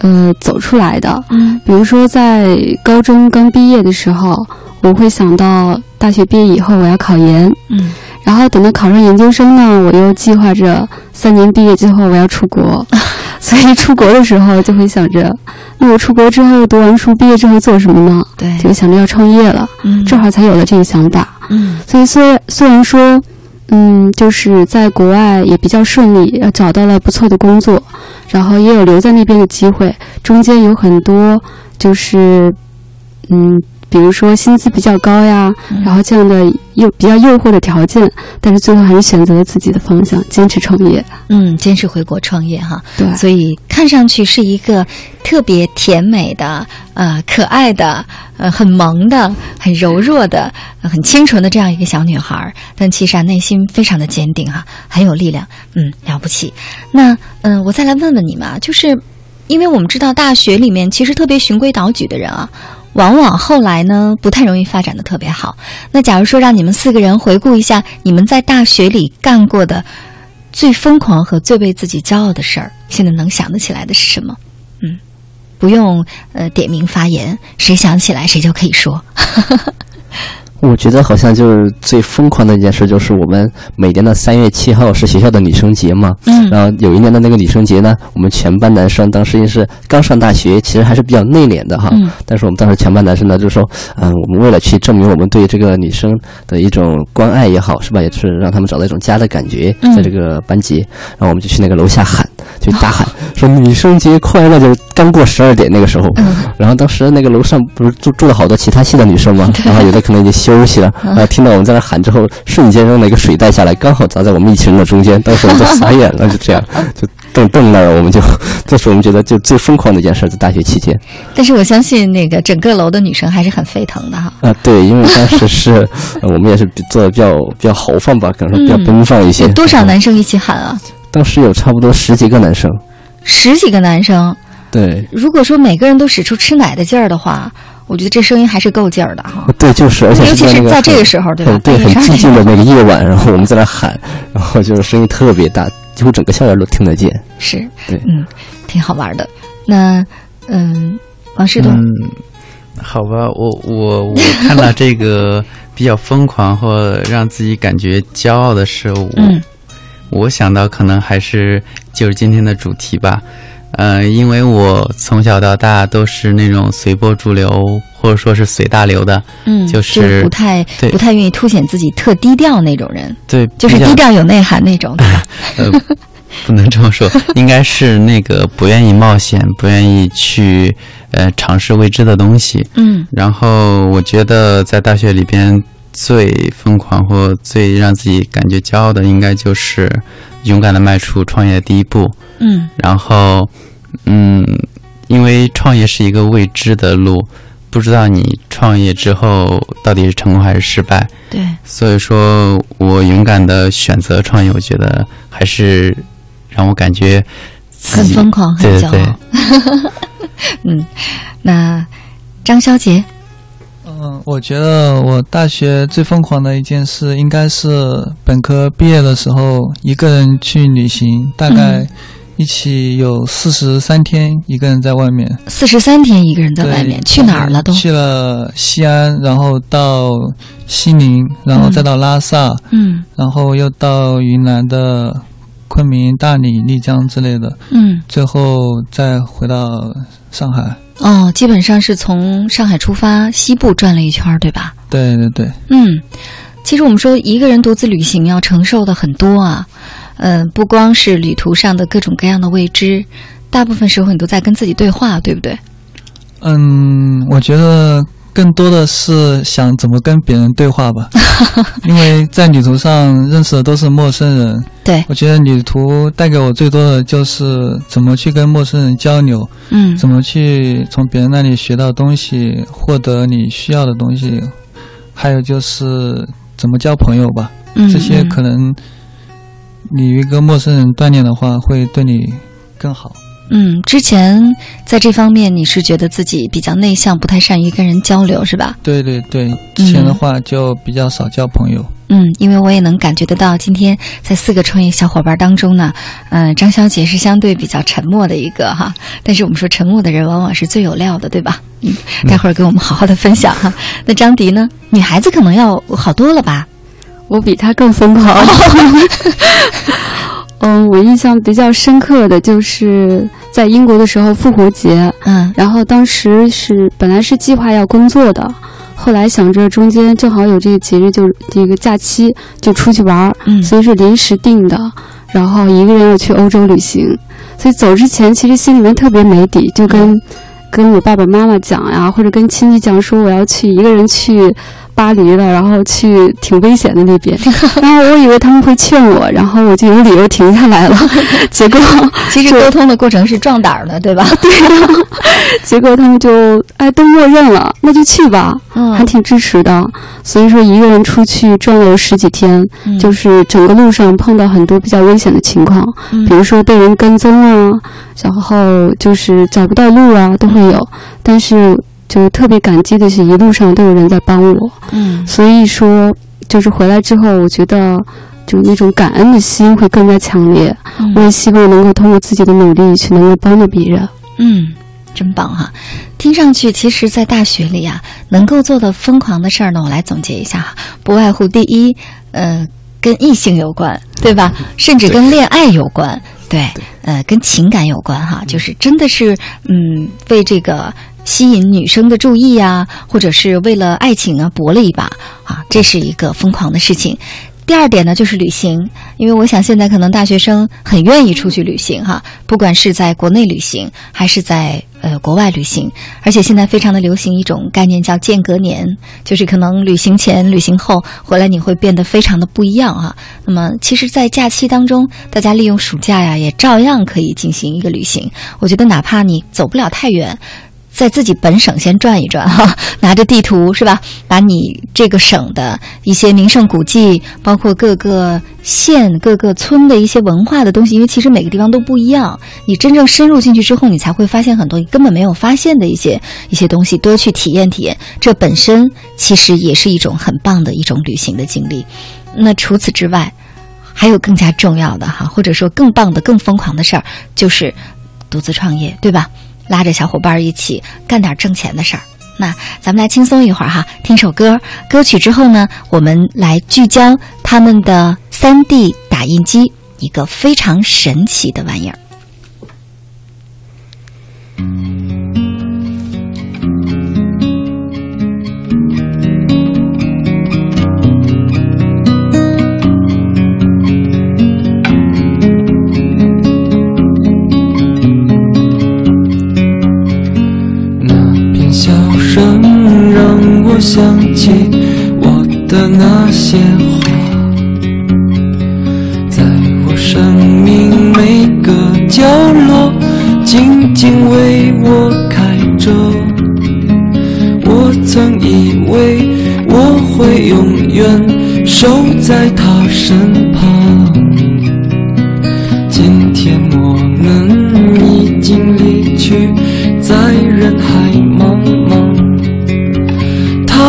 呃，走出来的。嗯，比如说在高中刚毕业的时候，我会想到大学毕业以后我要考研。嗯。然后等到考上研究生呢，我又计划着三年毕业之后我要出国，所以出国的时候就会想着，那我出国之后读完书毕业之后做什么呢？对，就想着要创业了。嗯，这会儿才有了这个想法。嗯，所以虽虽然说，嗯，就是在国外也比较顺利，找到了不错的工作，然后也有留在那边的机会，中间有很多就是，嗯。比如说薪资比较高呀，然后这样的诱比较诱惑的条件，但是最后还是选择了自己的方向，坚持创业。嗯，坚持回国创业哈。对，所以看上去是一个特别甜美的、呃可爱的、呃很萌的、很柔弱的、很清纯的这样一个小女孩，但其实啊内心非常的坚定哈，很有力量。嗯，了不起。那嗯，我再来问问你们啊，就是因为我们知道大学里面其实特别循规蹈矩的人啊。往往后来呢，不太容易发展的特别好。那假如说让你们四个人回顾一下你们在大学里干过的最疯狂和最为自己骄傲的事儿，现在能想得起来的是什么？嗯，不用呃点名发言，谁想起来谁就可以说。我觉得好像就是最疯狂的一件事，就是我们每年的三月七号是学校的女生节嘛。嗯。然后有一年的那个女生节呢，我们全班男生当时也是刚上大学，其实还是比较内敛的哈。嗯。但是我们当时全班男生呢，就说，嗯，我们为了去证明我们对这个女生的一种关爱也好，是吧？也是让他们找到一种家的感觉，在这个班级，然后我们就去那个楼下喊，就大喊 说“女生节快乐”，就是刚过十二点那个时候。嗯。然后当时那个楼上不是住住了好多其他系的女生吗？然后有的可能已经休息了，然后听到我们在那喊之后，瞬间扔了一个水袋下来，刚好砸在我们一群人的中间，当时我们都 傻眼了，就这样，就瞪瞪那儿，我们就，这是我们觉得就最疯狂的一件事，在大学期间。但是我相信那个整个楼的女生还是很沸腾的哈。啊，对，因为当时是我们也是做的比较比较豪放吧，可能说比较奔放一些。有多少男生一起喊啊？当时有差不多十几个男生。十几个男生。对。如果说每个人都使出吃奶的劲儿的话。我觉得这声音还是够劲儿的哈。对，就是，而且尤其是在这个时候，对吧？对，很寂静的那个 夜晚，然后我们在那喊，然后就是声音特别大，几乎整个校园都听得见。是，对，嗯，挺好玩的。那，嗯，王世东，嗯，好吧，我我我看到这个 比较疯狂或让自己感觉骄傲的事物，嗯，我想到可能还是就是今天的主题吧。呃，因为我从小到大都是那种随波逐流，或者说是随大流的，嗯，就是不太不太愿意凸显自己特低调那种人，对，就是低调有内涵那种，不能这么说，应该是那个不愿意冒险，不愿意去呃尝试未知的东西。嗯，然后我觉得在大学里边最疯狂或最让自己感觉骄傲的，应该就是勇敢的迈出创业的第一步。嗯。然后，嗯，因为创业是一个未知的路，不知道你创业之后到底是成功还是失败。对，所以说我勇敢的选择创业，我觉得还是让我感觉自己很疯狂，很骄对对。傲。嗯，那张小杰，嗯，我觉得我大学最疯狂的一件事，应该是本科毕业的时候，一个人去旅行，大概嗯一起有四十三天，一个人在外面。四十三天一个人在外面，去哪儿了都？去了西安，然后到西宁，然后再到拉萨，嗯然后又到云南的昆明、大理、丽江之类的，嗯，最后再回到上海。哦，基本上是从上海出发，西部转了一圈，对吧？对对对，嗯，其实我们说一个人独自旅行要承受的很多啊，嗯、不光是旅途上的各种各样的未知，大部分时候你都在跟自己对话，对不对？嗯，我觉得更多的是想怎么跟别人对话吧，因为在旅途上认识的都是陌生人。对，我觉得旅途带给我最多的就是怎么去跟陌生人交流，嗯怎么去从别人那里学到东西，获得你需要的东西，还有就是怎么交朋友吧。嗯这些嗯可能你与一个陌生人锻炼的话，会对你更好。嗯，之前在这方面你是觉得自己比较内向，不太善于跟人交流，是吧？对对对，之前的话就比较少交朋友。嗯，因为我也能感觉得到，今天在四个创业小伙伴当中呢，嗯、张小姐是相对比较沉默的一个哈，但是我们说沉默的人往往是最有料的，对吧？嗯，待会儿给我们好好的分享哈。那张迪呢？女孩子可能要好多了吧？我比他更疯狂。嗯，我印象比较深刻的就是在英国的时候复活节，嗯然后当时是本来是计划要工作的，后来想着中间正好有这个节日，就这个假期就出去玩儿，嗯所以是临时定的，然后一个人要去欧洲旅行，所以走之前其实心里面特别没底，就跟、跟我爸爸妈妈讲呀，或者跟亲戚讲说我要去一个人去。巴黎了，然后去挺危险的那边，然后我以为他们会劝我，然后我就有理由停下来了，结果其实沟通的过程是壮胆儿的，对吧？对呀、结果他们就哎都默认了，那就去吧，嗯。还挺支持的。所以说一个人出去转悠十几天，嗯。就是整个路上碰到很多比较危险的情况，嗯。比如说被人跟踪啊，然后就是找不到路啊，都会有。但是就特别感激的是，一路上都有人在帮我。嗯所以说，就是回来之后，我觉得就那种感恩的心会更加强烈。嗯我也希望能够通过自己的努力去能够帮到别人。嗯，真棒哈！听上去，其实，在大学里啊，能够做的疯狂的事儿呢，我来总结一下哈，不外乎第一，呃，跟异性有关，对吧？甚至跟恋爱有关，对，呃，跟情感有关哈，就是真的是，嗯，为这个吸引女生的注意呀、或者是为了爱情啊搏了一把啊，这是一个疯狂的事情。第二点呢，就是旅行，因为我想现在可能大学生很愿意出去旅行哈，不管是在国内旅行还是在呃国外旅行，而且现在非常的流行一种概念叫间隔年，就是可能旅行前、旅行后回来你会变得非常的不一样哈。那么其实，在假期当中，大家利用暑假呀，也照样可以进行一个旅行。我觉得哪怕你走不了太远。在自己本省先转一转 哈，拿着地图是吧？把你这个省的一些名胜古迹，包括各个县、各个村的一些文化的东西，因为其实每个地方都不一样。你真正深入进去之后，你才会发现很多你根本没有发现的一些一些东西，多去体验体验。这本身其实也是一种很棒的一种旅行的经历。那除此之外，还有更加重要的哈，或者说更棒的、更疯狂的事儿，就是独自创业，对吧？拉着小伙伴一起干点挣钱的事儿。那咱们来轻松一会儿哈，听首歌。歌曲之后呢，我们来聚焦他们的三 D 打印机，一个非常神奇的玩意儿。想起我的那些话，在我生命每个角落，静静为我开着。我曾以为我会永远守在他身旁，今天我们已经离去，在人海茫茫。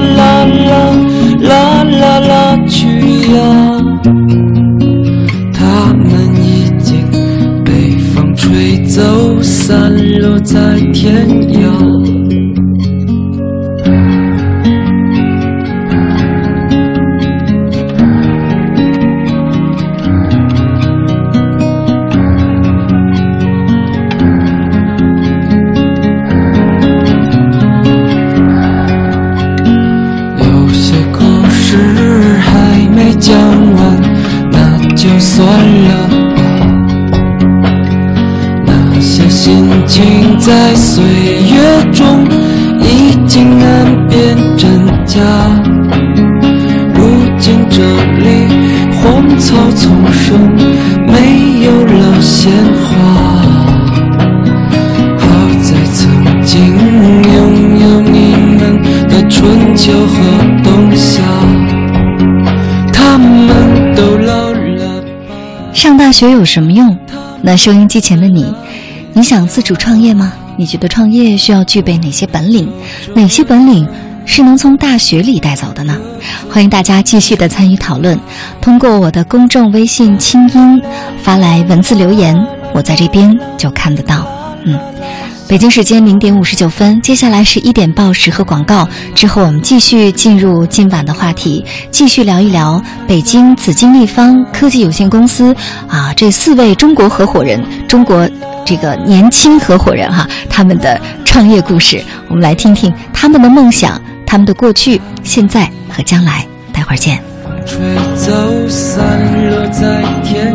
啦啦啦啦啦，去呀！他们已经被风吹走，散落在天涯。在岁月中已经难辨真假。如今这里荒草丛生，没有了鲜花。好在曾经拥有你们的春秋和冬夏，他们都老了。上大学有什么用？那收音机前的你，你想自主创业吗？你觉得创业需要具备哪些本领？哪些本领是能从大学里带走的呢？欢迎大家继续的参与讨论，通过我的公众微信“清音”发来文字留言，我在这边就看得到。嗯。北京时间零点五十九分，接下来是一点报时和广告，之后我们继续进入今晚的话题，继续聊一聊北京紫金立方科技有限公司啊这四位中国合伙人，中国这个年轻合伙人哈，他们的创业故事，我们来听听他们的梦想、他们的过去、现在和将来。待会儿见。吹走，散落在天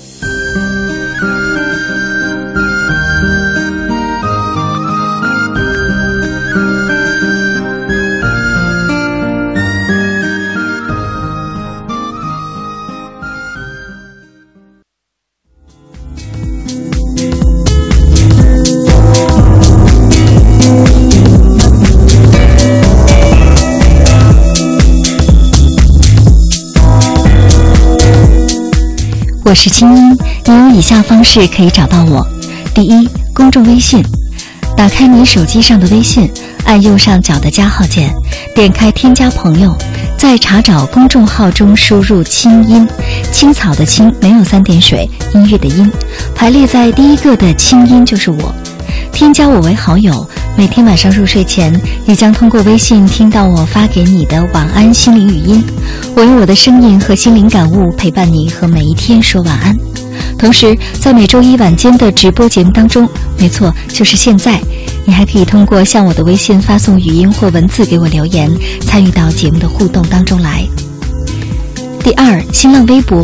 我是清音，你有以下方式可以找到我：第一，公众微信，打开你手机上的微信，按右上角的加号键，点开添加朋友，在查找公众号中输入“清音”，青草的青没有三点水，音乐的音，排列在第一个的清音就是我，添加我为好友。每天晚上入睡前，你将通过微信听到我发给你的晚安心灵语音。我用我的声音和心灵感悟陪伴你和每一天说晚安。同时，在每周一晚间的直播节目当中，没错，就是现在，你还可以通过向我的微信发送语音或文字给我留言，参与到节目的互动当中来。第二，新浪微博。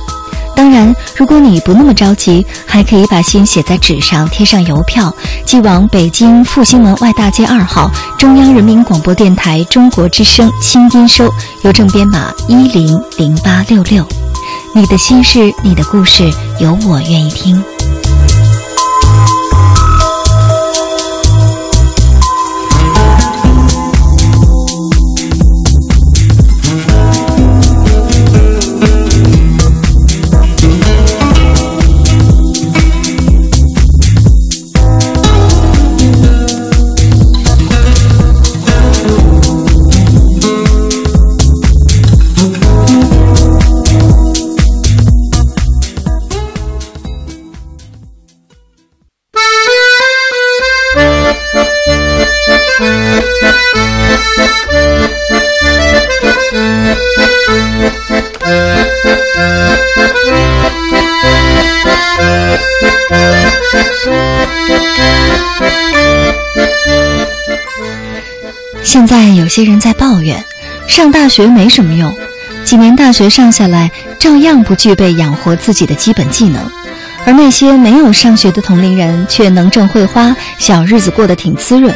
当然，如果你不那么着急，还可以把信写在纸上，贴上邮票，寄往北京复兴门外大街二号中央人民广播电台中国之声新音收，邮政编码一零零八六六。你的心事，你的故事，有我愿意听。现在有些人在抱怨，上大学没什么用，几年大学上下来，照样不具备养活自己的基本技能。而那些没有上学的同龄人却能挣会花，小日子过得挺滋润。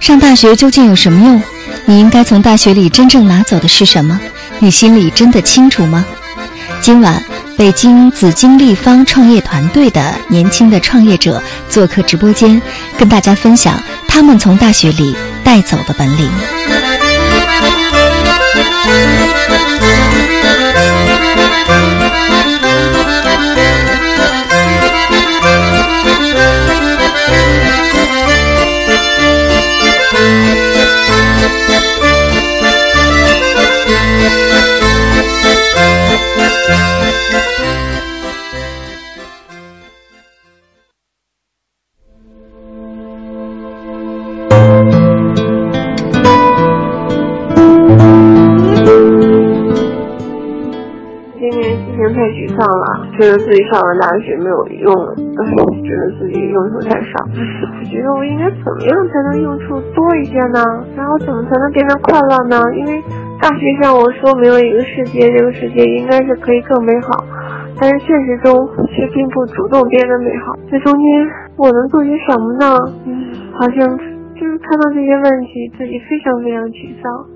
上大学究竟有什么用？你应该从大学里真正拿走的是什么？你心里真的清楚吗？今晚，北京紫金立方创业团队的年轻的创业者做客直播间，跟大家分享他们从大学里带走的本领。觉得自己上了大学没有用，觉得自己用处太少。我觉得我应该怎么样才能用处多一些呢？然后怎么才能变得快乐呢？因为大学上我说没有一个世界，这个世界应该是可以更美好，但是现实中却并不主动变得美好。这中间我能做些什么呢？嗯，好像就是看到这些问题，自己非常非常沮丧。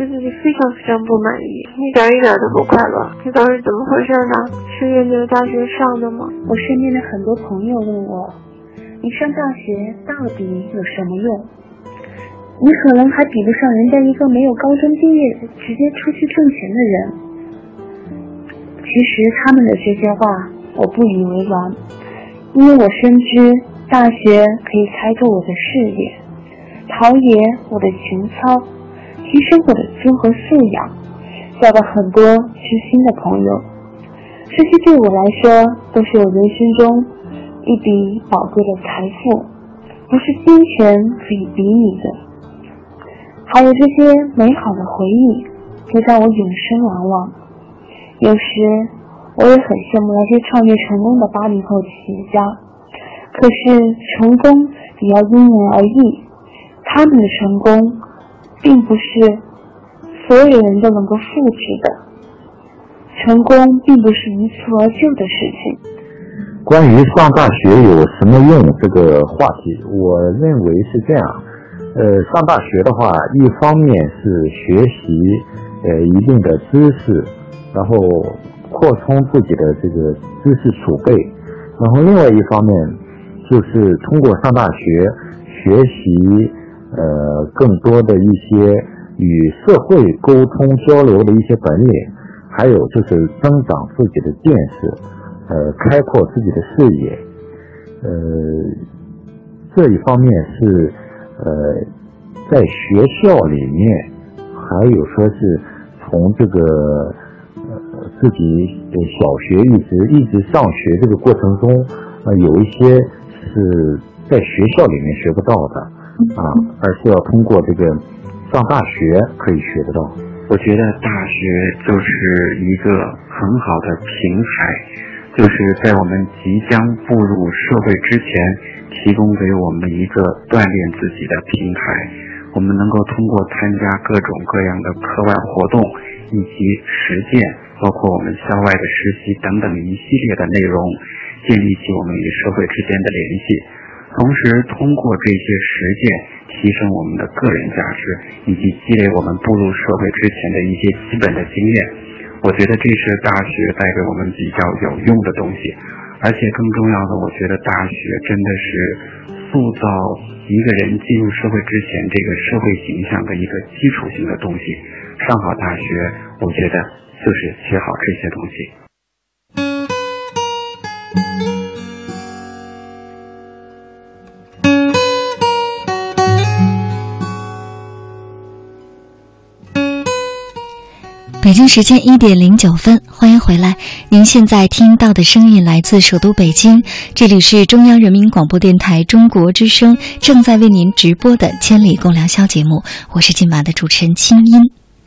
对自己非常非常不满意，一点一点都不快乐，这都是怎么回事呢？是因为大学上的吗？我身边的很多朋友问我，你上大学到底有什么用？你可能还比不上人家一个没有高中毕业直接出去挣钱的人。其实他们的这些话我不以为然，因为我深知大学可以开拓我的视野，陶冶我的情操。提升我的综合素养，交到很多知心的朋友，这些对我来说都是我人生中一笔宝贵的财富，不是金钱可以比拟的。还有这些美好的回忆，会让我永生难忘。有时我也很羡慕那些创业成功的八零后企业家，可是成功也要因人而异，他们的成功。并不是所有人都能够复制的，成功并不是一蹴而就的事情。关于上大学有什么用这个话题，我认为是这样。呃，上大学的话，一方面是学习呃一定的知识，然后扩充自己的这个知识储备，然后另外一方面就是通过上大学学习。呃，更多的一些与社会沟通交流的一些本领，还有就是增长自己的见识，呃，开阔自己的视野，呃，这一方面是呃，在学校里面，还有说是从这个呃自己小学一直一直上学这个过程中，呃，有一些是在学校里面学不到的。啊，而是要通过这个上大学可以学得到。我觉得大学就是一个很好的平台，就是在我们即将步入社会之前，提供给我们一个锻炼自己的平台。我们能够通过参加各种各样的课外活动以及实践，包括我们校外的实习等等一系列的内容，建立起我们与社会之间的联系。同时，通过这些实践，提升我们的个人价值，以及积累我们步入社会之前的一些基本的经验。我觉得这是大学带给我们比较有用的东西。而且更重要的，我觉得大学真的是塑造一个人进入社会之前这个社会形象的一个基础性的东西。上好大学，我觉得就是学好这些东西。北京时间一点零九分，欢迎回来。您现在听到的声音来自首都北京，这里是中央人民广播电台中国之声正在为您直播的《千里共良宵》节目，我是今晚的主持人清音。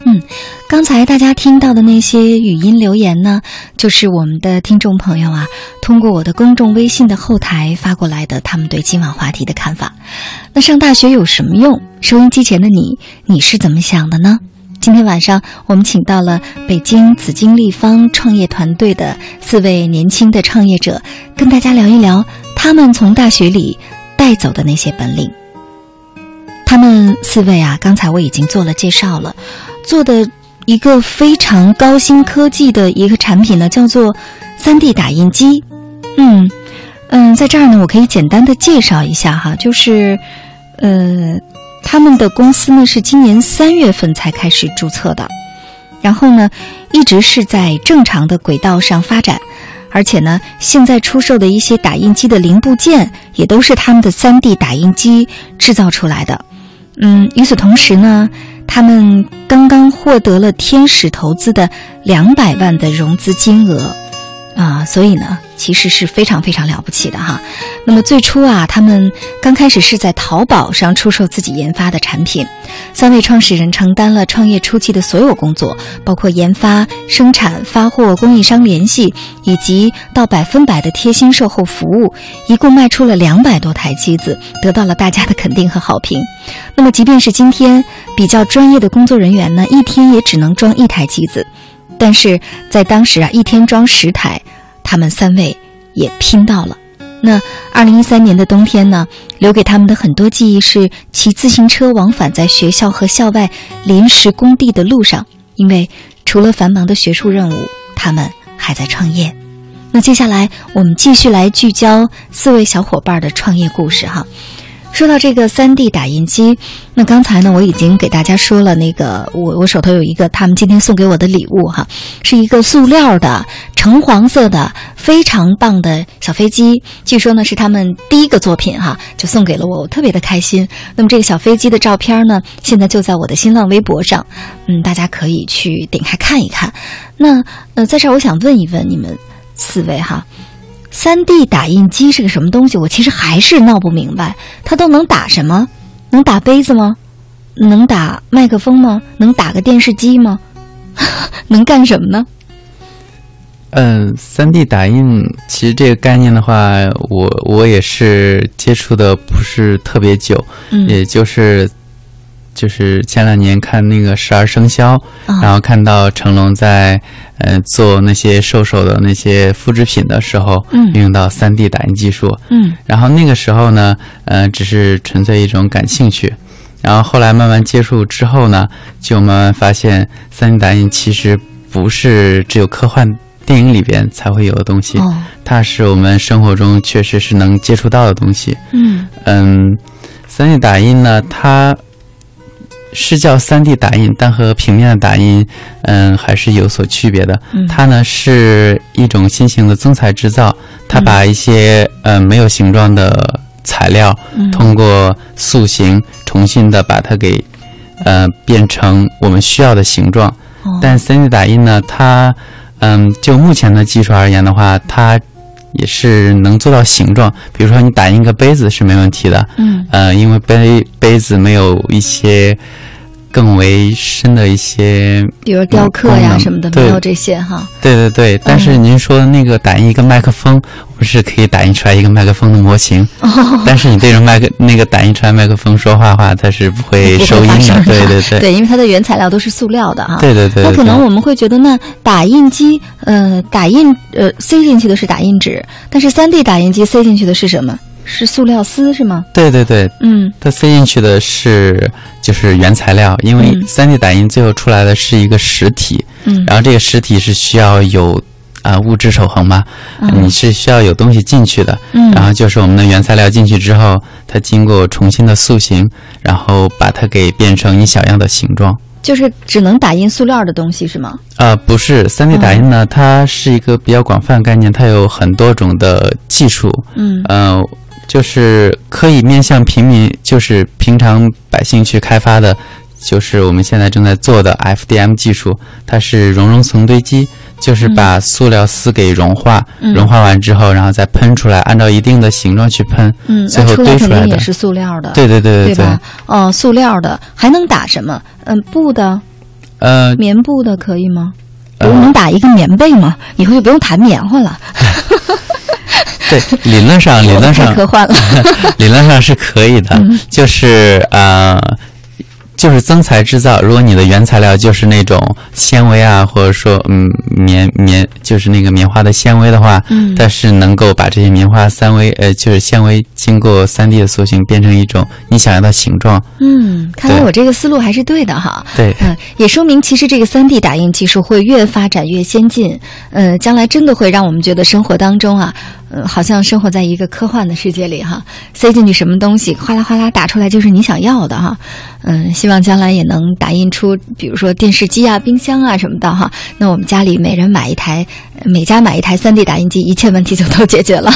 嗯，刚才大家听到的那些语音留言呢，就是我们的听众朋友啊，通过我的公众微信的后台发过来的，他们对今晚话题的看法。那上大学有什么用？收音机前的你，你是怎么想的呢？今天晚上，我们请到了北京紫金立方创业团队的四位年轻的创业者，跟大家聊一聊他们从大学里带走的那些本领。他们四位啊，刚才我已经做了介绍了，做的一个非常高新科技的一个产品呢，叫做 3D 打印机。嗯嗯，在这儿呢，我可以简单的介绍一下哈，就是呃。他们的公司呢是今年三月份才开始注册的，然后呢一直是在正常的轨道上发展，而且呢现在出售的一些打印机的零部件也都是他们的 3D 打印机制造出来的。嗯，与此同时呢，他们刚刚获得了天使投资的两百万的融资金额。啊，所以呢，其实是非常非常了不起的哈。那么最初啊，他们刚开始是在淘宝上出售自己研发的产品。三位创始人承担了创业初期的所有工作，包括研发、生产、发货、供应商联系，以及到百分百的贴心售后服务。一共卖出了两百多台机子，得到了大家的肯定和好评。那么，即便是今天比较专业的工作人员呢，一天也只能装一台机子。但是在当时啊，一天装十台，他们三位也拼到了。那二零一三年的冬天呢，留给他们的很多记忆是骑自行车往返在学校和校外临时工地的路上，因为除了繁忙的学术任务，他们还在创业。那接下来我们继续来聚焦四位小伙伴的创业故事哈。说到这个 3D 打印机，那刚才呢我已经给大家说了，那个我我手头有一个他们今天送给我的礼物哈，是一个塑料的橙黄色的非常棒的小飞机，据说呢是他们第一个作品哈，就送给了我，我特别的开心。那么这个小飞机的照片呢，现在就在我的新浪微博上，嗯，大家可以去点开看一看。那呃，在这儿我想问一问你们四位哈。三 D 打印机是个什么东西？我其实还是闹不明白，它都能打什么？能打杯子吗？能打麦克风吗？能打个电视机吗？能干什么呢？嗯，三 D 打印其实这个概念的话，我我也是接触的不是特别久，嗯，也就是就是前两年看那个十二生肖，然后看到成龙在。呃，做那些兽首的那些复制品的时候，嗯，运用到 3D 打印技术，嗯，然后那个时候呢，呃，只是纯粹一种感兴趣，然后后来慢慢接触之后呢，就慢慢发现 3D 打印其实不是只有科幻电影里边才会有的东西，哦，它是我们生活中确实是能接触到的东西，嗯嗯三 D 打印呢，它。是叫 3D 打印，但和平面的打印，嗯，还是有所区别的。它呢是一种新型的增材制造，它把一些呃没有形状的材料，通过塑形重新的把它给呃变成我们需要的形状。但 3D 打印呢，它嗯就目前的技术而言的话，它也是能做到形状。比如说你打印一个杯子是没问题的，嗯，呃，因为杯杯子没有一些。更为深的一些，比如雕刻呀什么的，没有这些哈。对对对，但是您说的那个打印一个麦克风，我们是可以打印出来一个麦克风的模型。哦。但是你对着麦克那个打印出来麦克风说话的话，它是不会收音的。对对对。对，因为它的原材料都是塑料的哈。对对对。那可能我们会觉得，那打印机呃打印呃塞进去的是打印纸，但是三 D 打印机塞进去的是什么？是塑料丝是吗？对对对，嗯，它塞进去的是就是原材料，因为三 D 打印最后出来的是一个实体，嗯，然后这个实体是需要有啊物质守恒嘛，你是需要有东西进去的，嗯，然后就是我们的原材料进去之后，它经过重新的塑形，然后把它给变成你想要的形状。就是只能打印塑料的东西是吗？啊，不是，三 D 打印呢，它是一个比较广泛概念，它有很多种的技术，嗯，呃。就是可以面向平民，就是平常百姓去开发的，就是我们现在正在做的 FDM 技术，它是熔融层堆积，就是把塑料丝给融化，融化完之后，然后再喷出来，按照一定的形状去喷，嗯，最后堆出来的也是塑料的，对对对对对？哦，塑料的还能打什么？嗯，布的，呃，棉布的可以吗？比如能打一个棉被吗？以后就不用弹棉花了。对，理论上，理论上，科幻了。理论上是可以的，就是呃。就是增材制造，如果你的原材料就是那种纤维啊，或者说嗯棉棉，就是那个棉花的纤维的话，嗯，但是能够把这些棉花三维呃就是纤维经过三 D 的塑形变成一种你想要的形状。嗯，看来我这个思路还是对的哈。对，嗯，也说明其实这个三 D 打印技术会越发展越先进，呃，将来真的会让我们觉得生活当中啊，呃，好像生活在一个科幻的世界里哈。塞进去什么东西，哗啦哗啦打出来就是你想要的哈。嗯，希望将来也能打印出，比如说电视机啊、冰箱啊什么的哈。那我们家里每人买一台，每家买一台 3D 打印机，一切问题就都解决了。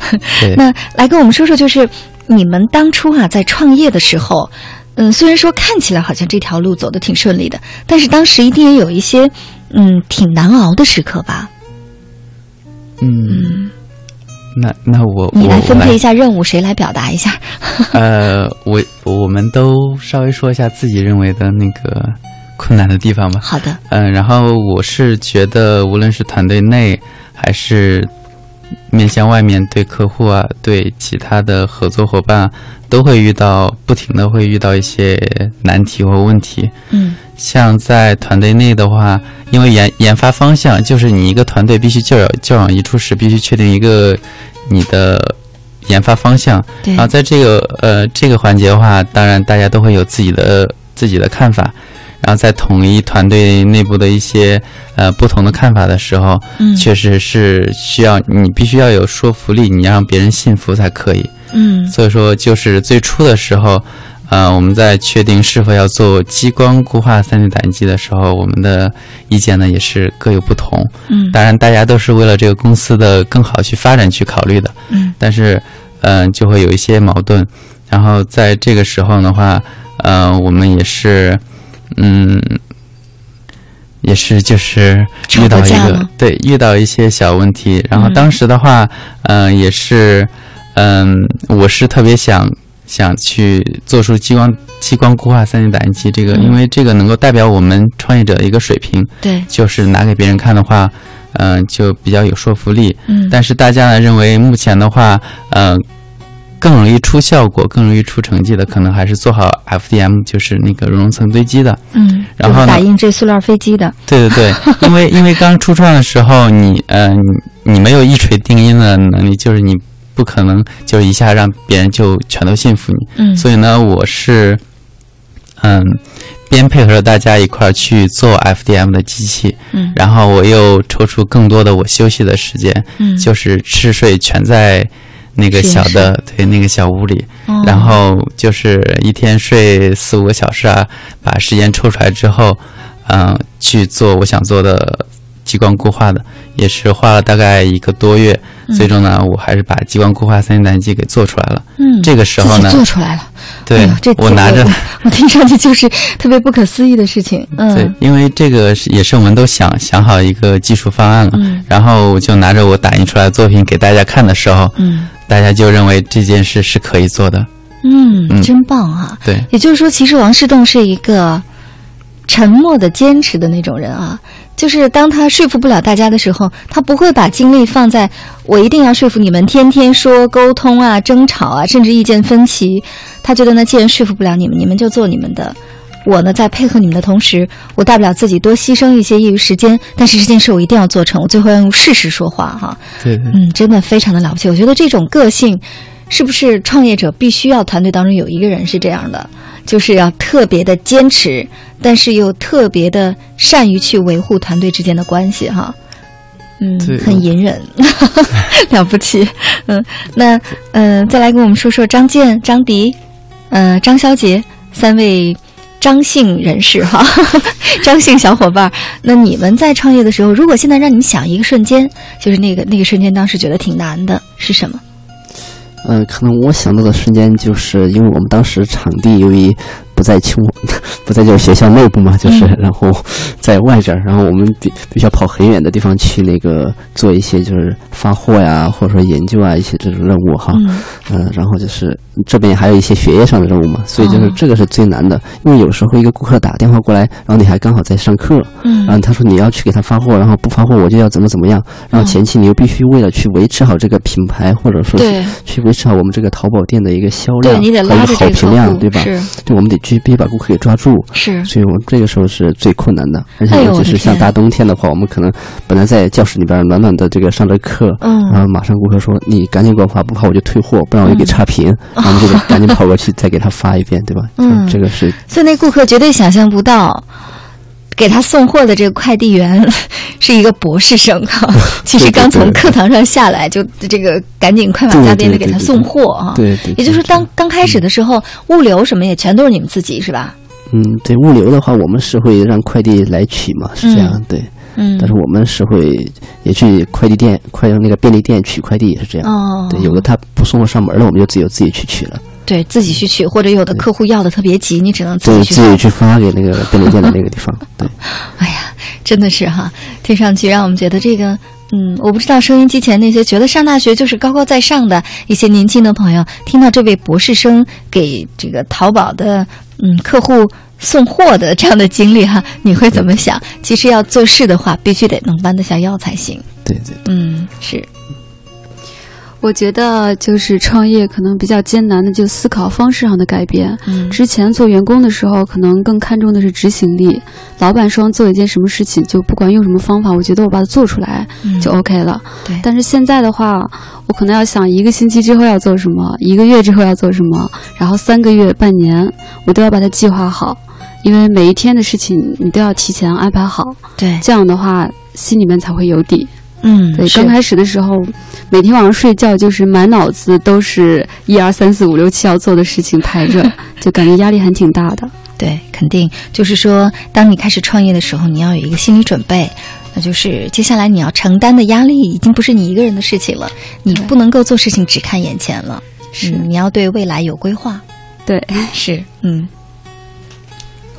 那来跟我们说说，就是你们当初啊在创业的时候，嗯，虽然说看起来好像这条路走得挺顺利的，但是当时一定也有一些嗯挺难熬的时刻吧？嗯。那那我你来分配一下任务，谁来表达一下？呃，我我们都稍微说一下自己认为的那个困难的地方吧。好的。嗯，然后我是觉得，无论是团队内还是面向外面对客户啊，对其他的合作伙伴，都会遇到不停的会遇到一些难题或问题。嗯。像在团队内的话，因为研研发方向就是你一个团队必须就要就往一处使，必须确定一个你的研发方向。然后在这个呃这个环节的话，当然大家都会有自己的自己的看法。然后在统一团队内部的一些呃不同的看法的时候，嗯，确实是需要你必须要有说服力，你要让别人信服才可以。嗯，所以说就是最初的时候。呃，我们在确定是否要做激光固化三 D 打印机的时候，我们的意见呢也是各有不同。嗯，当然大家都是为了这个公司的更好去发展去考虑的。嗯，但是，嗯，就会有一些矛盾。然后在这个时候的话，呃，我们也是，嗯，也是就是遇到一个对遇到一些小问题。然后当时的话，嗯，也是，嗯，我是特别想。想去做出激光激光固化 3D 打印机，这个因为这个能够代表我们创业者的一个水平，对，就是拿给别人看的话，嗯，就比较有说服力。嗯，但是大家呢认为目前的话，嗯，更容易出效果、更容易出成绩的，可能还是做好 FDM，就是那个熔融层堆积的。嗯，然后打印这塑料飞机的。对对对，因为因为刚初创的时候，你嗯，你没有一锤定音的能力，就是你。不可能就一下让别人就全都信服你，嗯，所以呢，我是，嗯，边配合着大家一块儿去做 FDM 的机器，嗯，然后我又抽出更多的我休息的时间，嗯，就是吃睡全在那个小的对那个小屋里，然后就是一天睡四五个小时啊，把时间抽出来之后，嗯，去做我想做的。激光固化的也是花了大概一个多月，最终呢，我还是把激光固化三 D 打印机给做出来了。嗯，这个时候呢，做出来了。对，我拿着，我听上去就是特别不可思议的事情。嗯，对，因为这个是也是我们都想想好一个技术方案了，然后就拿着我打印出来的作品给大家看的时候，嗯，大家就认为这件事是可以做的。嗯，真棒啊！对，也就是说，其实王世栋是一个沉默的坚持的那种人啊。就是当他说服不了大家的时候，他不会把精力放在我一定要说服你们，天天说沟通啊、争吵啊，甚至意见分歧。他觉得呢，既然说服不了你们，你们就做你们的。我呢，在配合你们的同时，我大不了自己多牺牲一些业余时间，但是这件事我一定要做成，我最后要用事实说话哈。嗯，真的非常的了不起。我觉得这种个性，是不是创业者必须要团队当中有一个人是这样的？就是要特别的坚持，但是又特别的善于去维护团队之间的关系，哈，嗯，很隐忍，了不起，嗯，那嗯，再来跟我们说说张健、张迪，呃，张小杰三位张姓人士哈，张姓小伙伴。那你们在创业的时候，如果现在让你们想一个瞬间，就是那个那个瞬间，当时觉得挺难的，是什么？嗯，可能我想到的瞬间，就是因为我们当时场地由于不在清，不在就是学校内部嘛，就是然后在外边，然后我们必必须要跑很远的地方去那个做一些就是发货呀，或者说研究啊一些这种任务哈，嗯，然后就是这边还有一些学业上的任务嘛，所以就是这个是最难的，因为有时候一个顾客打电话过来，然后你还刚好在上课，嗯，然后他说你要去给他发货，然后不发货我就要怎么怎么样，然后前期你又必须为了去维持好这个品牌，或者说是去维持好我们这个淘宝店的一个销量和一个好评量，对吧？对，我们得去必须把顾客给抓住，是，所以我们这个时候是最困难的，而且尤其是像大冬天的话，我们可能本来在教室里边暖暖的这个上着课，嗯，然后马上顾客说你赶紧给我发，不发我就退货，不然我就给差评，然后就得赶紧跑过去再给他发一遍，对吧？嗯，这个是，所以那顾客绝对想象不到。给他送货的这个快递员 是一个博士生哈，其实刚从课堂上下来，就这个赶紧快马加鞭的给他送货啊。对对。也就是当刚开始的时候，物流什么也全都是你们自己是吧？嗯，对，物流的话，我们是会让快递来取嘛，是这样对。嗯。但是我们是会也去快递店、快那个便利店取快递，也是这样。哦。对，有的他不送货上门了，我们就自己自己去取了。对自己去取，或者有的客户要的特别急，你只能自己去自己去发给那个 便利店的那个地方。对，哎呀，真的是哈，听上去让我们觉得这个，嗯，我不知道收音机前那些觉得上大学就是高高在上的一些年轻的朋友，听到这位博士生给这个淘宝的嗯客户送货的这样的经历哈，你会怎么想？其实要做事的话，必须得能弯得下腰才行。对对，嗯，是。我觉得就是创业可能比较艰难的，就思考方式上的改变。嗯，之前做员工的时候，可能更看重的是执行力。老板说做一件什么事情，就不管用什么方法，我觉得我把它做出来就 OK 了。对。但是现在的话，我可能要想一个星期之后要做什么，一个月之后要做什么，然后三个月、半年，我都要把它计划好，因为每一天的事情你都要提前安排好。对。这样的话，心里面才会有底。嗯，对，刚开始的时候，每天晚上睡觉就是满脑子都是一二三四五六七要做的事情排着，就感觉压力还挺大的。对，肯定。就是说，当你开始创业的时候，你要有一个心理准备，那就是接下来你要承担的压力已经不是你一个人的事情了，你不能够做事情只看眼前了，是。你要对未来有规划。对，是，嗯，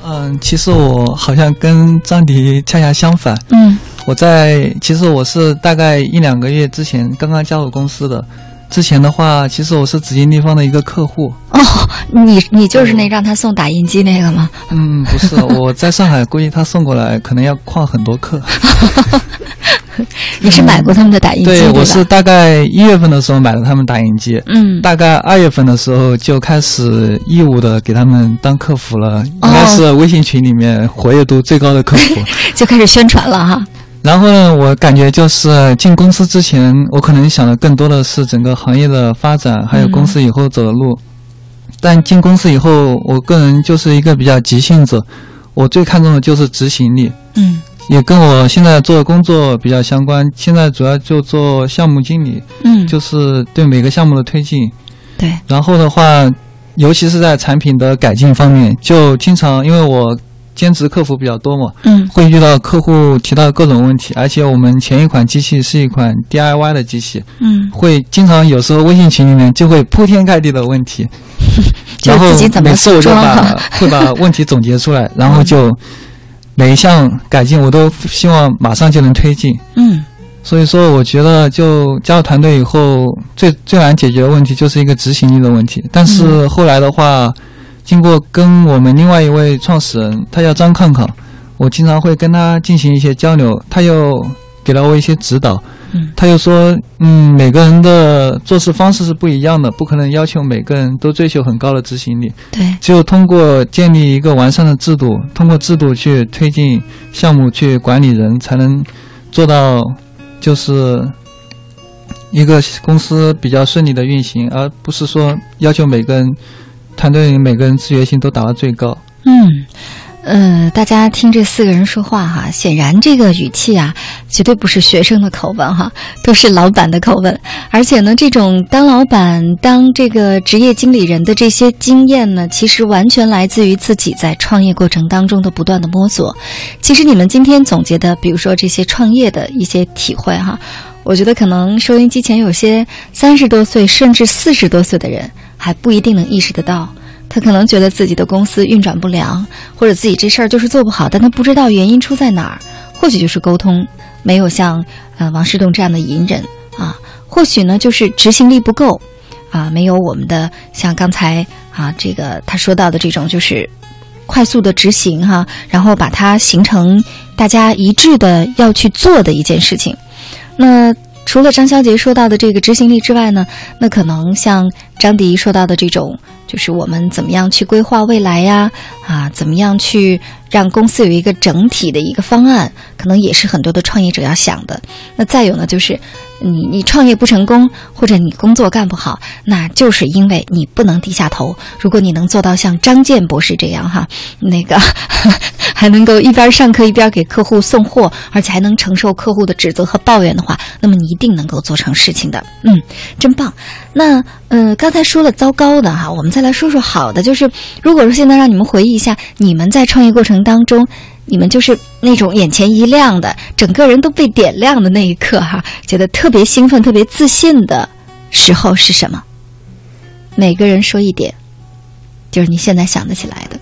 嗯，其实我好像跟张迪恰恰相反，嗯。我在其实我是大概一两个月之前刚刚加入公司的，之前的话，其实我是紫金立方的一个客户。哦，你你就是那让他送打印机那个吗？嗯，不是，我在上海，估计他送过来可能要旷很多课。你是买过他们的打印机对我是大概一月份的时候买了他们打印机，嗯，大概二月份的时候就开始义务的给他们当客服了，应该是微信群里面活跃度最高的客服，就开始宣传了哈。然后呢，我感觉就是进公司之前，我可能想的更多的是整个行业的发展，还有公司以后走的路。但进公司以后，我个人就是一个比较急性子，我最看重的就是执行力。嗯，也跟我现在做的工作比较相关。现在主要就做项目经理，嗯，就是对每个项目的推进。对。然后的话，尤其是在产品的改进方面，就经常因为我。兼职客服比较多嘛，嗯，会遇到客户提到各种问题，而且我们前一款机器是一款 DIY 的机器，嗯，会经常有时候微信群里面就会铺天盖地的问题，然后每次我就把会把问题总结出来，然后就每一项改进我都希望马上就能推进，嗯，所以说我觉得就加入团队以后最最难解决的问题就是一个执行力的问题，但是后来的话。经过跟我们另外一位创始人，他叫张抗抗，我经常会跟他进行一些交流，他又给了我一些指导。嗯，他又说，嗯，每个人的做事方式是不一样的，不可能要求每个人都追求很高的执行力。对，只有通过建立一个完善的制度，通过制度去推进项目，去管理人，才能做到就是一个公司比较顺利的运行，而不是说要求每个人团队里每个人自觉性都达到最高。嗯。呃，大家听这四个人说话哈，显然这个语气啊，绝对不是学生的口吻哈，都是老板的口吻。而且呢，这种当老板、当这个职业经理人的这些经验呢，其实完全来自于自己在创业过程当中的不断的摸索。其实你们今天总结的，比如说这些创业的一些体会哈，我觉得可能收音机前有些三十多岁甚至四十多岁的人还不一定能意识得到。他可能觉得自己的公司运转不良，或者自己这事儿就是做不好，但他不知道原因出在哪儿。或许就是沟通没有像呃王世栋这样的隐忍啊，或许呢就是执行力不够啊，没有我们的像刚才啊这个他说到的这种就是快速的执行哈，然后把它形成大家一致的要去做的一件事情。那除了张小杰说到的这个执行力之外呢，那可能像张迪说到的这种。就是我们怎么样去规划未来呀？啊，怎么样去让公司有一个整体的一个方案？可能也是很多的创业者要想的。那再有呢，就是你你创业不成功，或者你工作干不好，那就是因为你不能低下头。如果你能做到像张健博士这样哈，那个 还能够一边上课一边给客户送货，而且还能承受客户的指责和抱怨的话，那么你一定能够做成事情的。嗯，真棒。那呃，刚才说了糟糕的哈，我们再来说说好的。就是如果说现在让你们回忆一下，你们在创业过程当中，你们就是那种眼前一亮的，整个人都被点亮的那一刻哈，觉得特别兴奋、特别自信的时候是什么？每个人说一点，就是你现在想得起来的。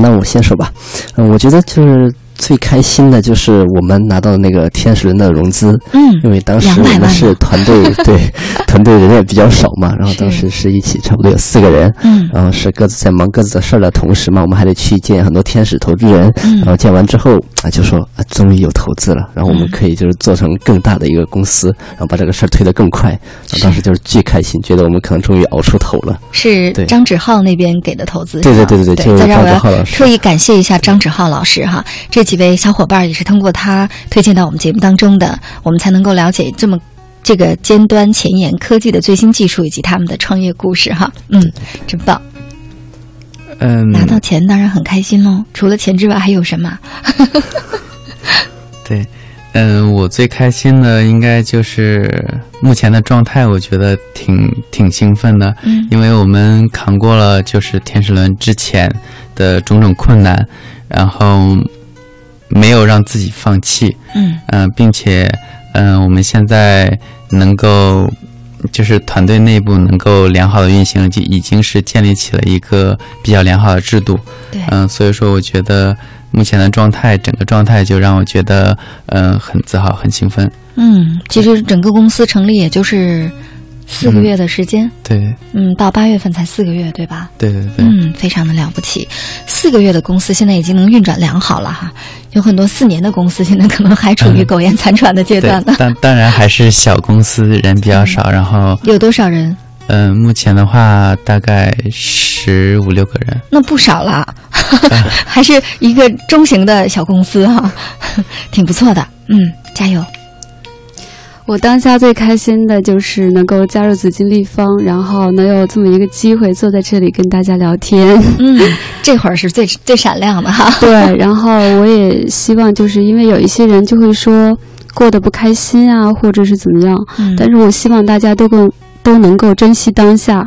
那我先说吧，嗯，我觉得就是。最开心的就是我们拿到那个天使轮的融资，嗯，因为当时我们是团队，对，团队人也比较少嘛，然后当时是一起差不多有四个人，嗯，然后是各自在忙各自的事儿的同时嘛，我们还得去见很多天使投资人，嗯，然后见完之后啊，就说啊，终于有投资了，然后我们可以就是做成更大的一个公司，然后把这个事儿推得更快，当时就是巨开心，觉得我们可能终于熬出头了。是张志浩那边给的投资，对对对对对，在这我要特意感谢一下张志浩老师哈，这。几位小伙伴也是通过他推荐到我们节目当中的，我们才能够了解这么这个尖端前沿科技的最新技术以及他们的创业故事哈。嗯，真棒。嗯，拿到钱当然很开心喽。除了钱之外还有什么？对，嗯，我最开心的应该就是目前的状态，我觉得挺挺兴奋的。嗯，因为我们扛过了就是天使轮之前的种种困难。然后没有让自己放弃，嗯嗯，并且嗯，我们现在能够就是团队内部能够良好的运行，就已经是建立起了一个比较良好的制度，对，嗯，所以说我觉得目前的状态，整个状态就让我觉得嗯很自豪，很兴奋。嗯，其实整个公司成立也就是。四个月的时间，对，嗯，到八月份才四个月，对吧？对对对，嗯，非常的了不起。四个月的公司现在已经能运转良好了哈，有很多四年的公司现在可能还处于苟延残喘的阶段呢。当 当然还是小公司人比较少，然后有多少人？嗯，目前的话大概十五六个人，那不少了，还是一个中型的小公司哈，挺不错的。嗯，加油。我当下最开心的就是能够加入紫金立方，然后能有这么一个机会坐在这里跟大家聊天。嗯，这会儿是最最闪亮的哈。对，然后我也希望就是因为有一些人就会说过得不开心啊，或者是怎么样。嗯。但是我希望大家都更都能够珍惜当下，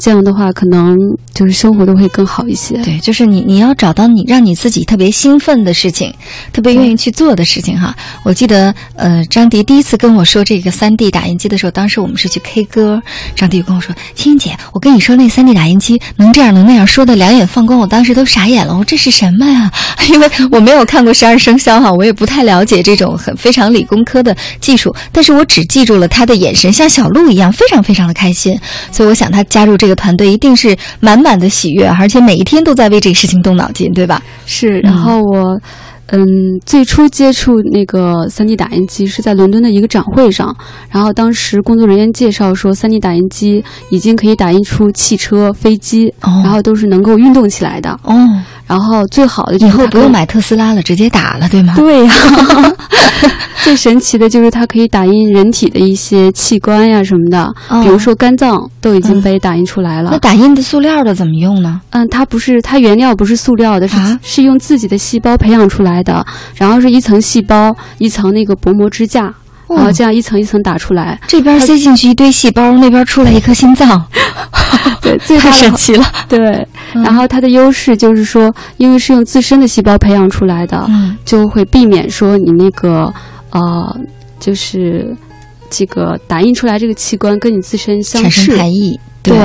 这样的话可能就是生活都会更好一些。对，就是你你要找到你让你自己特别兴奋的事情，特别愿意去做的事情哈。我记得呃，张迪第一次跟我说这个三 D 打印机的时候，当时我们是去 K 歌，张迪就跟我说：“青青姐，我跟你说那三 D 打印机能这样能那样，说的两眼放光，我当时都傻眼了。我说这是什么呀？因为我没有看过十二生肖哈，我也不太了解这种很非常理工科的技术，但是我只记住了他的眼神像小鹿一样，非常非常的开心。所以我想他加入这个团队一定是满满的喜悦，而且每一天都在为这个事情动脑筋，对吧？是。然后我，嗯，最初接触那个三 D 打印机是在伦敦的一个展会上，然后当时工作人员介绍说，三 D 打印机已经可以打印出汽车、飞机，然后都是能够运动起来的。哦。然后最好的以后不用买特斯拉了，直接打了，对吗？对呀。最神奇的就是它可以打印人体的一些器官呀什么的，比如说肝脏都已经被打印出来了。那打印的塑料的怎么用呢？嗯，它不是，它原料不是塑料的，是是用自己的细胞培养出来的，然后是一层细胞，一层那个薄膜支架。然后这样一层一层打出来，这边塞进去一堆细胞，那边出来一颗心脏，对，太神奇了。对，然后它的优势就是说，因为是用自身的细胞培养出来的，就会避免说你那个呃，就是这个打印出来这个器官跟你自身相产生排异。对。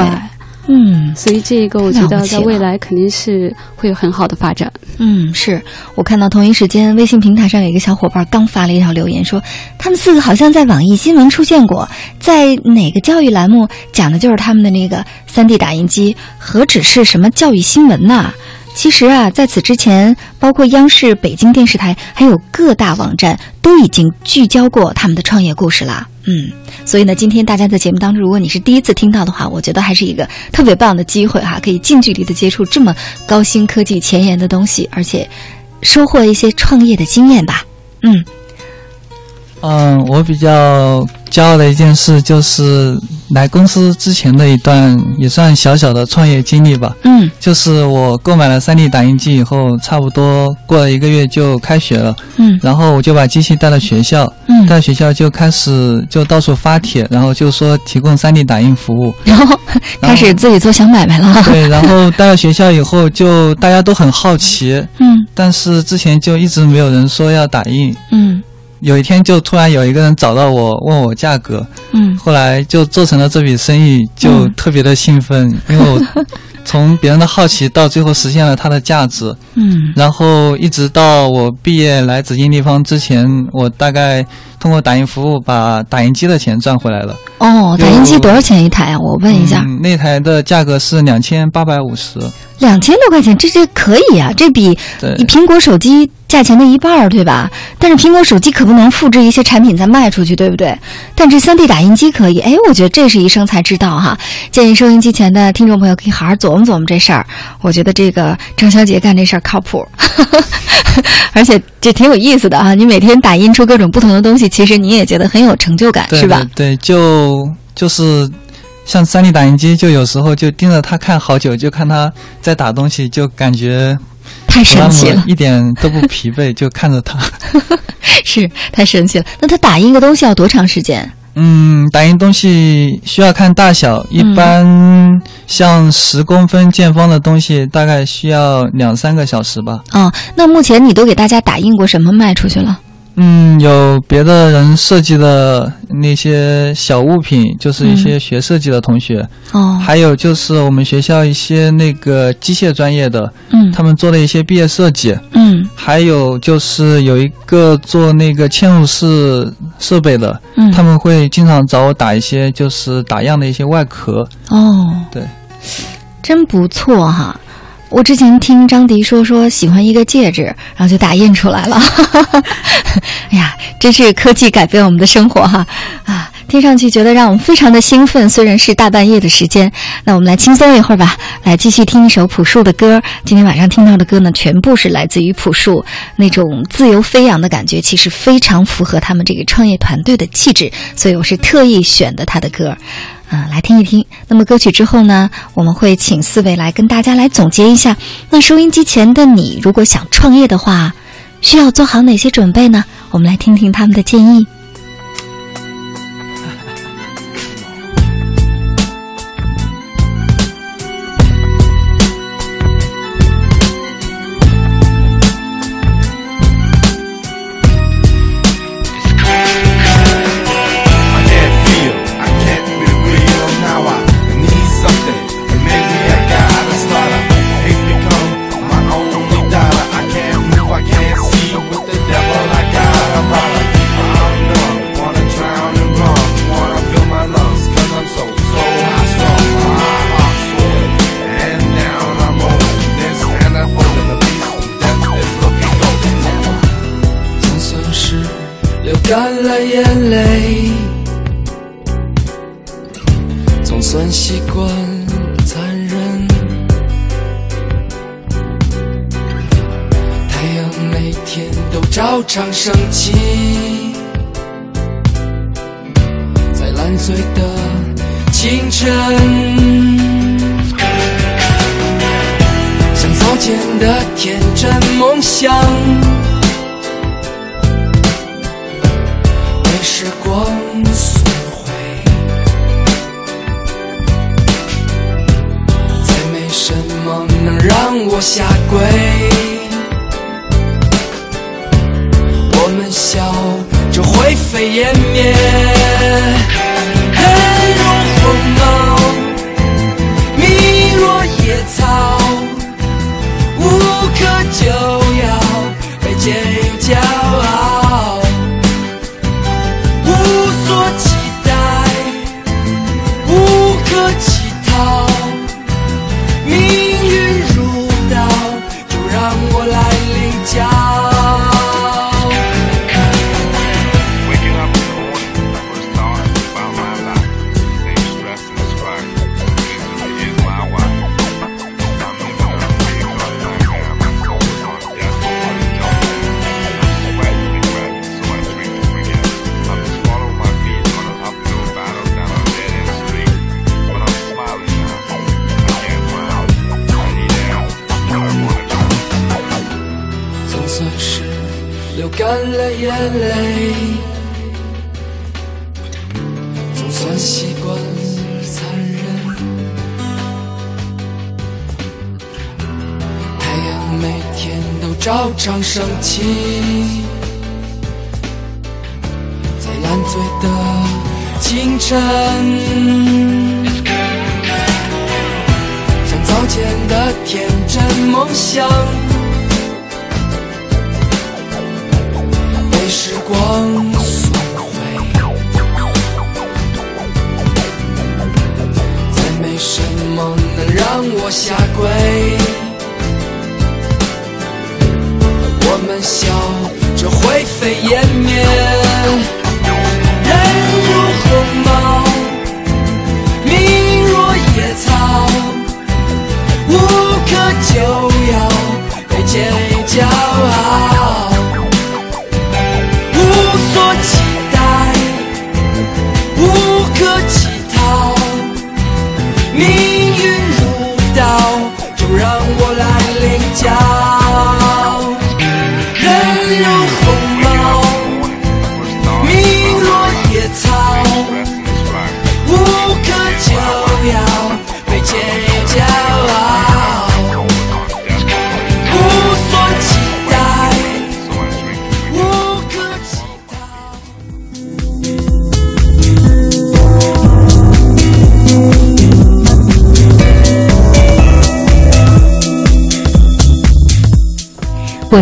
嗯，所以这个我觉得在未来肯定是会有很好的发展。嗯，是我看到同一时间微信平台上有一个小伙伴刚发了一条留言，说他们四个好像在网易新闻出现过，在哪个教育栏目讲的就是他们的那个三 D 打印机，何止是什么教育新闻呐？其实啊，在此之前，包括央视、北京电视台，还有各大网站，都已经聚焦过他们的创业故事啦。嗯，所以呢，今天大家在节目当中，如果你是第一次听到的话，我觉得还是一个特别棒的机会哈，可以近距离的接触这么高新科技、前沿的东西，而且收获一些创业的经验吧。嗯，嗯，我比较。骄傲的一件事就是来公司之前的一段也算小小的创业经历吧。嗯，就是我购买了 3D 打印机以后，差不多过了一个月就开学了。嗯，然后我就把机器带到学校。嗯，带学校就开始就到处发帖，然后就说提供 3D 打印服务。然后开始自己做小买卖了。对，然后带到学校以后，就大家都很好奇。嗯，但是之前就一直没有人说要打印。嗯。有一天就突然有一个人找到我问我价格，嗯，后来就做成了这笔生意，就特别的兴奋，因为我从别人的好奇到最后实现了它的价值，嗯，然后一直到我毕业来紫金地方之前，我大概通过打印服务把打印机的钱赚回来了。哦，打印机多少钱一台啊？我问一下，那台的价格是两千八百五十。两千多块钱，这这可以啊，这比你苹果手机价钱的一半儿，对吧？但是苹果手机可不能复制一些产品再卖出去，对不对？但这三 D 打印机可以，哎，我觉得这是一生财之道哈。建议收音机前的听众朋友可以好好琢磨琢磨这事儿。我觉得这个张小姐干这事儿靠谱，而且这挺有意思的啊。你每天打印出各种不同的东西，其实你也觉得很有成就感，是吧？对，就就是。像三 D 打印机，就有时候就盯着它看好久，就看它在打东西，就感觉太神奇了，一点都不疲惫，就看着它，是太神奇了。那它打印一个东西要多长时间？嗯，打印东西需要看大小，一般像十公分见方的东西，大概需要两三个小时吧。哦，那目前你都给大家打印过什么卖出去了？嗯，有别的人设计的那些小物品，就是一些学设计的同学。哦，还有就是我们学校一些那个机械专业的，嗯，他们做的一些毕业设计。嗯，还有就是有一个做那个嵌入式设备的，嗯，他们会经常找我打一些就是打样的一些外壳。哦，对，真不错哈。我之前听张迪说说喜欢一个戒指，然后就打印出来了。哎呀，真是科技改变我们的生活哈！啊，听上去觉得让我们非常的兴奋。虽然是大半夜的时间，那我们来轻松一会儿吧，来继续听一首朴树的歌。今天晚上听到的歌呢，全部是来自于朴树那种自由飞扬的感觉，其实非常符合他们这个创业团队的气质，所以我是特意选的他的歌。啊，来听一听。那么歌曲之后呢，我们会请四位来跟大家来总结一下。那收音机前的你，如果想创业的话，需要做好哪些准备呢？我们来听听他们的建议。常升起，在烂醉的清晨，像早前的天真梦想。被时光损毁，再没什么能让我下跪。笑着灰飞烟灭，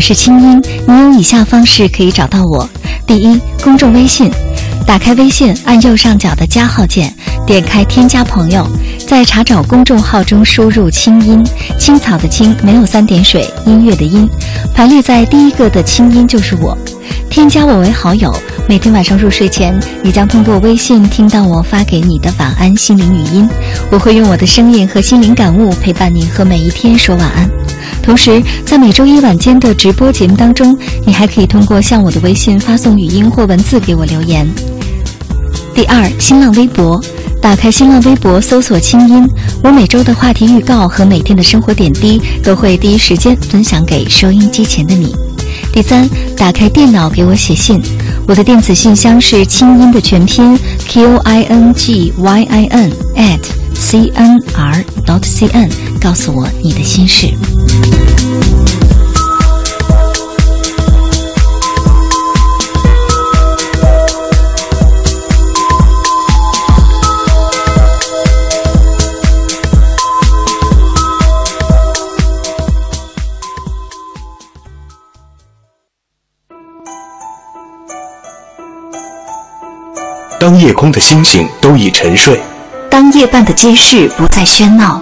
是清音，你有以下方式可以找到我：第一，公众微信，打开微信，按右上角的加号键，点开添加朋友，在查找公众号中输入“清音”，青草的青，没有三点水，音乐的音，排列在第一个的清音就是我。添加我为好友，每天晚上入睡前，你将通过微信听到我发给你的晚安心灵语音。我会用我的声音和心灵感悟陪伴你和每一天说晚安。同时，在每周一晚间的直播节目当中，你还可以通过向我的微信发送语音或文字给我留言。第二，新浪微博，打开新浪微博搜索“清音”，我每周的话题预告和每天的生活点滴都会第一时间分享给收音机前的你。第三，打开电脑给我写信，我的电子信箱是清音的全拼 q i n g y i n at c n r dot c n，告诉我你的心事。当夜空的星星都已沉睡，当夜半的街市不再喧闹，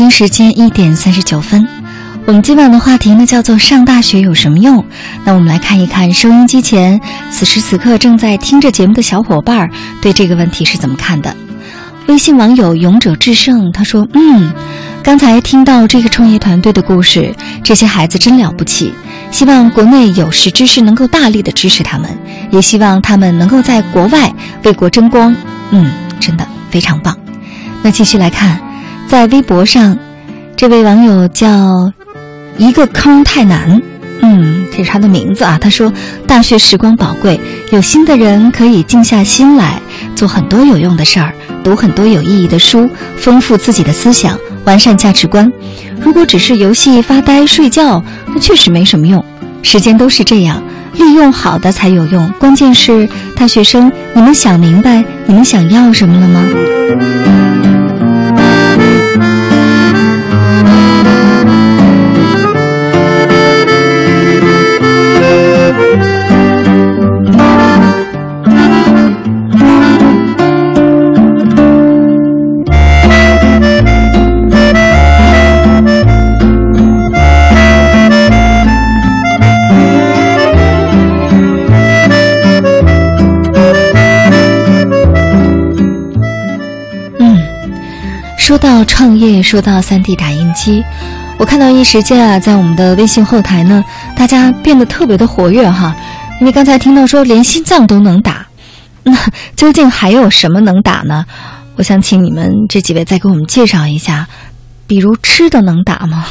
北京时间一点三十九分，我们今晚的话题呢叫做“上大学有什么用”。那我们来看一看收音机前此时此刻正在听着节目的小伙伴对这个问题是怎么看的。微信网友勇者制胜他说：“嗯，刚才听到这个创业团队的故事，这些孩子真了不起。希望国内有识之士能够大力的支持他们，也希望他们能够在国外为国争光。嗯，真的非常棒。那继续来看。”在微博上，这位网友叫一个坑太难，嗯，这是他的名字啊。他说：“大学时光宝贵，有心的人可以静下心来做很多有用的事儿，读很多有意义的书，丰富自己的思想，完善价值观。如果只是游戏、发呆、睡觉，那确实没什么用。时间都是这样，利用好的才有用。关键是大学生，你们想明白你们想要什么了吗？”到创业，说到 3D 打印机，我看到一时间啊，在我们的微信后台呢，大家变得特别的活跃哈。因为刚才听到说连心脏都能打，那究竟还有什么能打呢？我想请你们这几位再给我们介绍一下，比如吃的能打吗？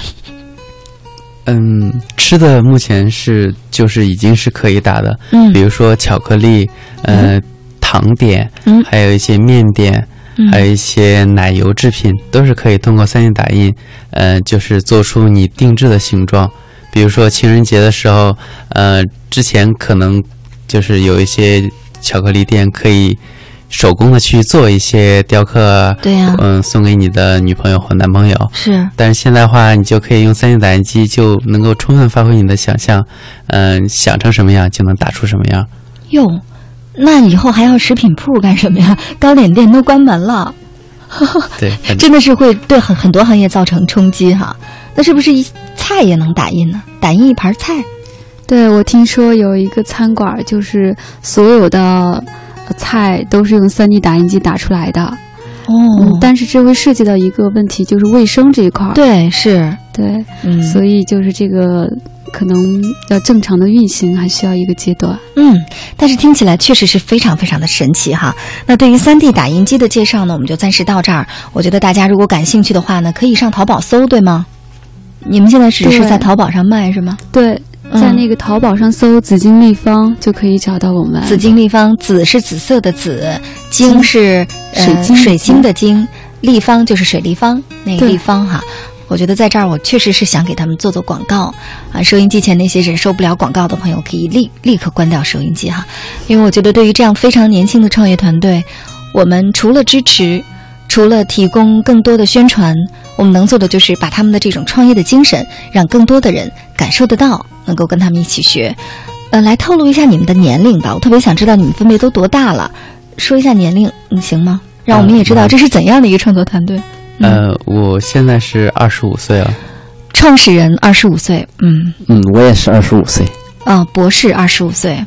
嗯，吃的目前是就是已经是可以打的，嗯，比如说巧克力，呃，糖点，嗯，还有一些面点。还有一些奶油制品都是可以通过 3D 打印，呃，就是做出你定制的形状。比如说情人节的时候，呃，之前可能就是有一些巧克力店可以手工的去做一些雕刻，对呀，嗯，送给你的女朋友或男朋友。是。但是现在的话，你就可以用 3D 打印机，就能够充分发挥你的想象，嗯，想成什么样就能打出什么样。用。那以后还要食品铺干什么呀？糕点店都关门了，对，真的是会对很很多行业造成冲击哈。那是不是一菜也能打印呢？打印一盘菜？对，我听说有一个餐馆，就是所有的菜都是用 3D 打印机打出来的。哦、嗯，但是这会涉及到一个问题，就是卫生这一块。对，是，对，嗯，所以就是这个。可能要正常的运行还需要一个阶段，嗯，但是听起来确实是非常非常的神奇哈。那对于三 D 打印机的介绍呢，我们就暂时到这儿。我觉得大家如果感兴趣的话呢，可以上淘宝搜，对吗？你们现在只是在淘宝上卖是吗？对，在那个淘宝上搜“紫金立方”就可以找到我们。紫金立方，紫是紫色的紫，晶是水晶水晶的晶，立方就是水立方那个立方哈。我觉得在这儿，我确实是想给他们做做广告啊！收音机前那些忍受不了广告的朋友，可以立立刻关掉收音机哈，因为我觉得对于这样非常年轻的创业团队，我们除了支持，除了提供更多的宣传，我们能做的就是把他们的这种创业的精神，让更多的人感受得到，能够跟他们一起学。呃，来透露一下你们的年龄吧，我特别想知道你们分别都多大了，说一下年龄，你行吗？让我们也知道这是怎样的一个创作团队。呃，我现在是二十五岁了。创始人二十五岁，嗯嗯，我也是二十五岁。啊，博士二十五岁。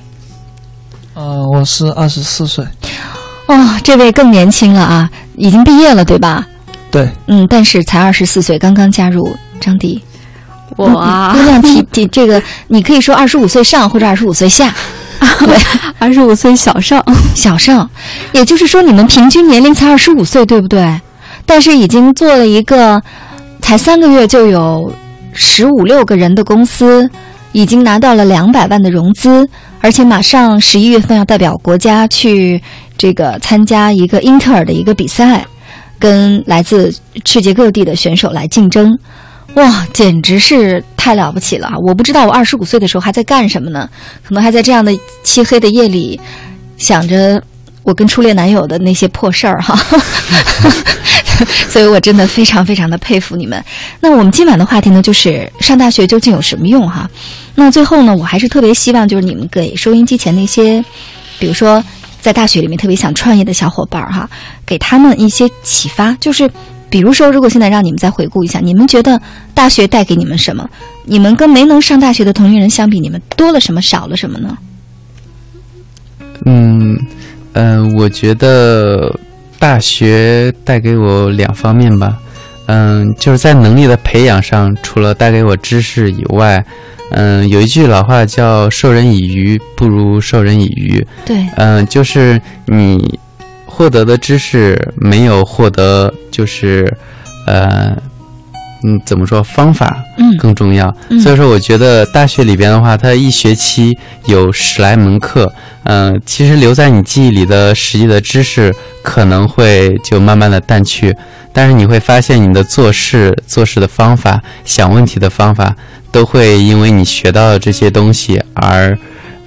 呃，我是二十四岁。哦，这位更年轻了啊，已经毕业了，对吧？对。嗯，但是才二十四岁，刚刚加入。张迪，我啊，姑娘提提这个，你可以说二十五岁上或者二十五岁下。二十五岁小上，小上，也就是说你们平均年龄才二十五岁，对不对？但是已经做了一个才三个月就有十五六个人的公司，已经拿到了两百万的融资，而且马上十一月份要代表国家去这个参加一个英特尔的一个比赛，跟来自世界各地的选手来竞争。哇，简直是太了不起了！我不知道我二十五岁的时候还在干什么呢？可能还在这样的漆黑的夜里，想着我跟初恋男友的那些破事儿哈。所以我真的非常非常的佩服你们。那我们今晚的话题呢，就是上大学究竟有什么用哈？那最后呢，我还是特别希望就是你们给收音机前那些，比如说在大学里面特别想创业的小伙伴哈，给他们一些启发，就是。比如说，如果现在让你们再回顾一下，你们觉得大学带给你们什么？你们跟没能上大学的同龄人相比，你们多了什么，少了什么呢？嗯嗯、呃我觉得大学带给我两方面吧。嗯，就是在能力的培养上，除了带给我知识以外，嗯，有一句老话叫“授人以鱼，不如授人以渔”。对，嗯，就是你获得的知识没有获得，就是呃，嗯，怎么说方法嗯更重要。嗯所以说，我觉得大学里边的话，它一学期有十来门课，嗯、其实留在你记忆里的实际的知识可能会就慢慢的淡去，但是你会发现你的做事、做事的方法、想问题的方法，都会因为你学到的这些东西而，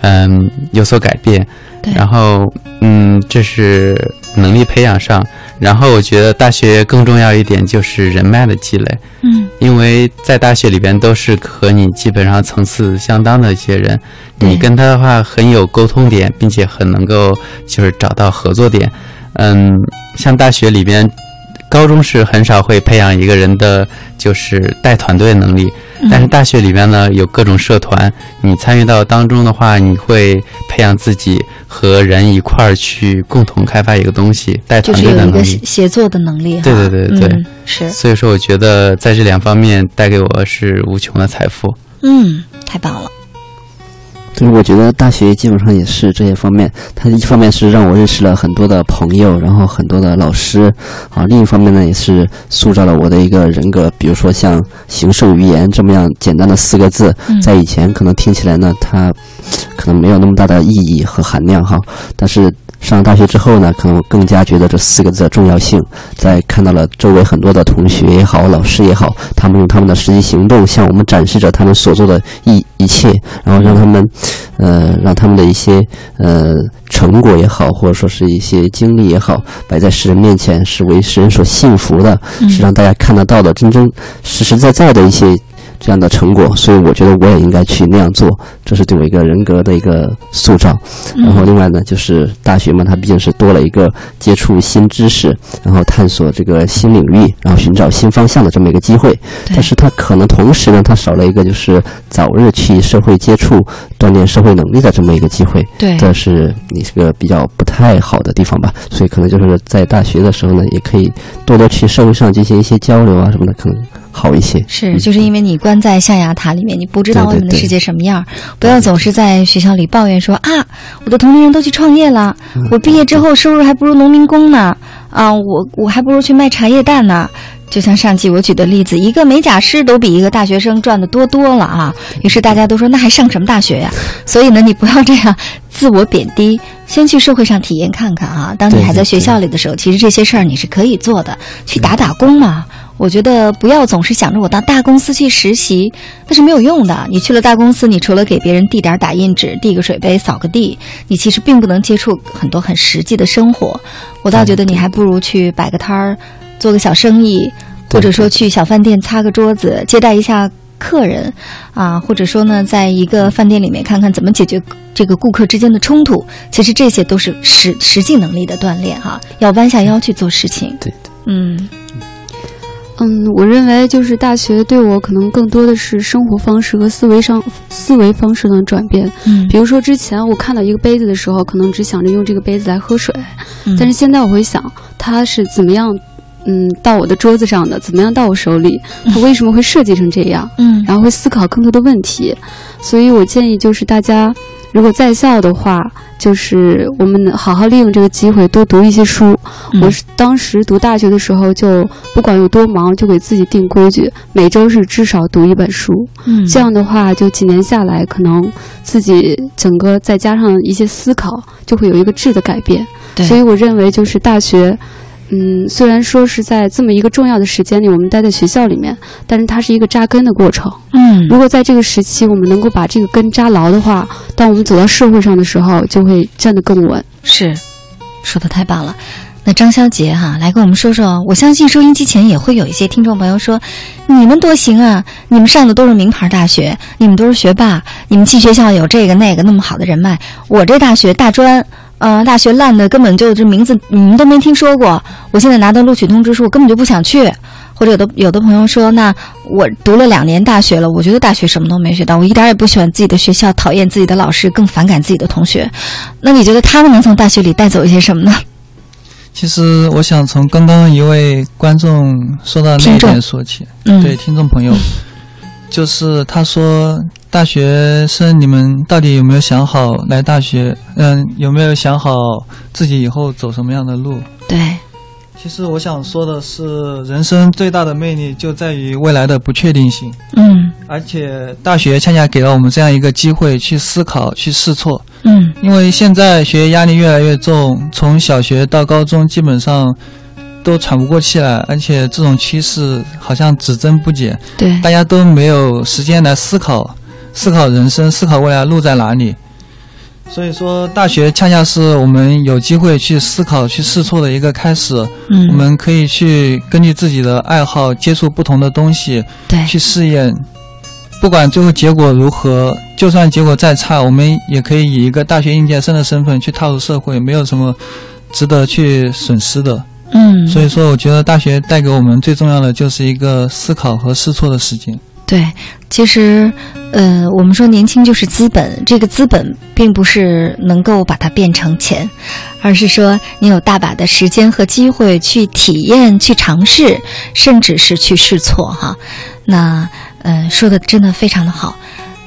嗯，有所改变。对然后，嗯，这是能力培养上。然后，我觉得大学更重要一点就是人脉的积累。嗯，因为在大学里边都是和你基本上层次相当的一些人，你跟他的话很有沟通点，并且很能够就是找到合作点。嗯，像大学里边，高中是很少会培养一个人的就是带团队能力，嗯但是大学里面呢有各种社团，你参与到当中的话，你会培养自己和人一块儿去共同开发一个东西，带团就是有一个队的能力协。协作的能力。对对对对对，嗯是，所以说我觉得在这两方面带给我是无穷的财富。嗯，太棒了。就是我觉得大学基本上也是这些方面，它一方面是让我认识了很多的朋友，然后很多的老师，啊，另一方面呢也是塑造了我的一个人格。比如说像形胜于言这么样简单的四个字，嗯在以前可能听起来呢，它可能没有那么大的意义和含量哈，但是。上大学之后呢，可能更加觉得这四个字的重要性。在看到了周围很多的同学也好，老师也好，他们用他们的实际行动向我们展示着他们所做的一一切，然后让他们，呃，让他们的一些呃成果也好，或者说是一些经历也好，摆在世人面前，是为世人所信服的，嗯是让大家看得到的，真正实实在在的一些。这样的成果，所以我觉得我也应该去那样做，这是对我一个人格的一个塑造。嗯然后另外呢，就是大学嘛，它毕竟是多了一个接触新知识，然后探索这个新领域，然后寻找新方向的这么一个机会。但是它可能同时呢，它少了一个就是早日去社会接触、锻炼社会能力的这么一个机会。对这是你这个比较不太好的地方吧。所以可能就是在大学的时候呢，也可以多多去社会上进行一些交流啊什么的，可能好一些。是，就是因为你关在象牙塔里面，你不知道外面的世界什么样儿。不要总是在学校里抱怨说啊，我的同龄人都去创业了，嗯我毕业之后收入还不如农民工呢，啊，我我还不如去卖茶叶蛋呢。就像上期我举的例子，一个美甲师都比一个大学生赚的多多了啊。于是大家都说，那还上什么大学呀？所以呢，你不要这样自我贬低，先去社会上体验看看啊。当你还在学校里的时候，其实这些事儿你是可以做的，去打打工嘛。我觉得不要总是想着我到大公司去实习，那是没有用的。你去了大公司，你除了给别人递点打印纸、递个水杯、扫个地，你其实并不能接触很多很实际的生活。我倒觉得你还不如去摆个摊儿，做个小生意，或者说去小饭店擦个桌子，接待一下客人，啊，或者说呢，在一个饭店里面看看怎么解决这个顾客之间的冲突。其实这些都是实实际能力的锻炼哈、要弯下腰去做事情。对对，嗯。嗯，我认为就是大学对我可能更多的是生活方式和思维上思维方式的转变。嗯比如说之前我看到一个杯子的时候，可能只想着用这个杯子来喝水，嗯但是现在我会想它是怎么样，嗯，到我的桌子上的，怎么样到我手里，它为什么会设计成这样？嗯，然后会思考更多的问题。所以我建议就是大家。如果在校的话，就是我们能好好利用这个机会多读一些书。嗯我是当时读大学的时候，就不管有多忙，就给自己定规矩，每周是至少读一本书。嗯这样的话，就几年下来，可能自己整个再加上一些思考，就会有一个质的改变。对所以我认为，就是大学。嗯，虽然说是在这么一个重要的时间里，我们待在学校里面，但是它是一个扎根的过程。嗯如果在这个时期我们能够把这个根扎牢的话，当我们走到社会上的时候，就会站得更稳。是，说的太棒了。那张潇杰哈、来跟我们说说，我相信收音机前也会有一些听众朋友说，你们多行啊，你们上的都是名牌大学，你们都是学霸，你们进学校有这个那个那么好的人脉，我这大学大专，呃，大学烂的根本就这名字你们都没听说过，我现在拿到录取通知书，我根本就不想去。或者有的有的朋友说，那我读了两年大学了，我觉得大学什么都没学到，我一点也不喜欢自己的学校，讨厌自己的老师，更反感自己的同学。那你觉得他们能从大学里带走一些什么呢？其实我想从刚刚一位观众说到那一点说起，嗯对听众朋友，就是他说大学生你们到底有没有想好来大学？嗯，有没有想好自己以后走什么样的路？对，其实我想说的是，人生最大的魅力就在于未来的不确定性。嗯而且大学恰恰给了我们这样一个机会去思考、去试错。嗯因为现在学业压力越来越重，从小学到高中基本上都喘不过气来，而且这种趋势好像只增不减。对大家都没有时间来思考、思考人生、思考未来路在哪里。所以说，大学恰恰是我们有机会去思考、去试错的一个开始。嗯我们可以去根据自己的爱好接触不同的东西，对，去试验。不管最后结果如何，就算结果再差，我们也可以以一个大学应届生的身份去踏入社会，没有什么值得去损失的。嗯，所以说，我觉得大学带给我们最重要的就是一个思考和试错的时间。对，其实，呃，我们说年轻就是资本，这个资本并不是能够把它变成钱，而是说你有大把的时间和机会去体验、去尝试，甚至是去试错哈。那，呃，说的真的非常的好。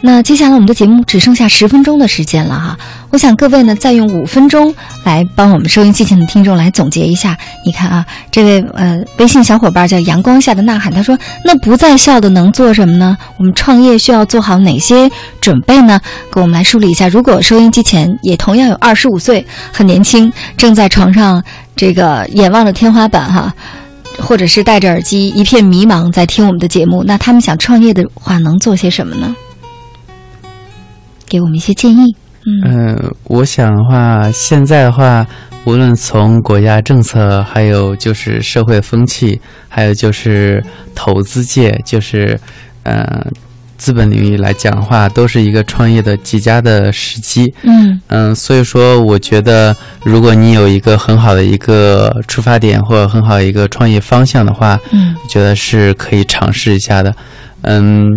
那接下来我们的节目只剩下十分钟的时间了哈，我想各位呢再用五分钟来帮我们收音机前的听众来总结一下。你看啊，这位呃微信小伙伴叫阳光下的呐喊，他说：“那不在校的能做什么呢？我们创业需要做好哪些准备呢？”给我们来梳理一下。如果收音机前也同样有二十五岁，很年轻，正在床上这个眼望着天花板哈。或者是戴着耳机一片迷茫在听我们的节目，那他们想创业的话能做些什么呢？给我们一些建议。嗯呃，我想的话，现在的话，无论从国家政策，还有就是社会风气，还有就是投资界，就是呃资本领域来讲的话，都是一个创业的极佳的时机。嗯嗯，所以说，我觉得如果你有一个很好的一个出发点，或者很好的一个创业方向的话，嗯我觉得是可以尝试一下的。嗯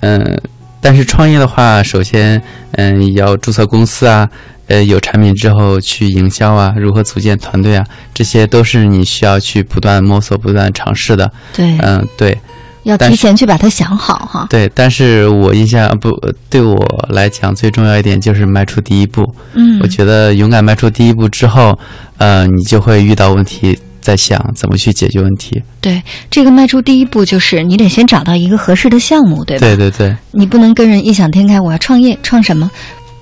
嗯，但是创业的话，首先嗯要注册公司啊，呃有产品之后去营销啊，如何组建团队啊，这些都是你需要去不断摸索、不断尝试的。对嗯对。要提前去把它想好哈。对，但是我印象不对我来讲最重要一点就是迈出第一步。嗯我觉得勇敢迈出第一步之后，呃，你就会遇到问题，在想怎么去解决问题。对，这个迈出第一步就是你得先找到一个合适的项目，对吧？对对对，你不能跟人异想天开，我要创业，创什么？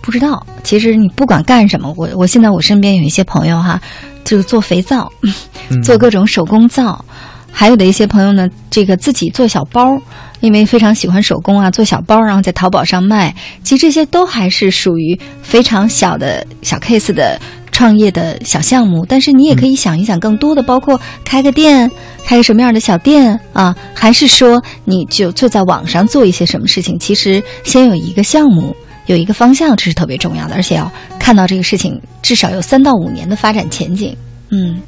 不知道。其实你不管干什么，我我现在我身边有一些朋友哈，就是做肥皂，嗯做各种手工皂，还有的一些朋友呢，这个自己做小包，因为非常喜欢手工啊，做小包，然后在淘宝上卖。其实这些都还是属于非常小的小 case 的创业的小项目，但是你也可以想一想更多的，包括开个店，开个什么样的小店啊，还是说你就就在网上做一些什么事情？其实先有一个项目。有一个方向，这是特别重要的，而且要看到这个事情至少有三到五年的发展前景。嗯，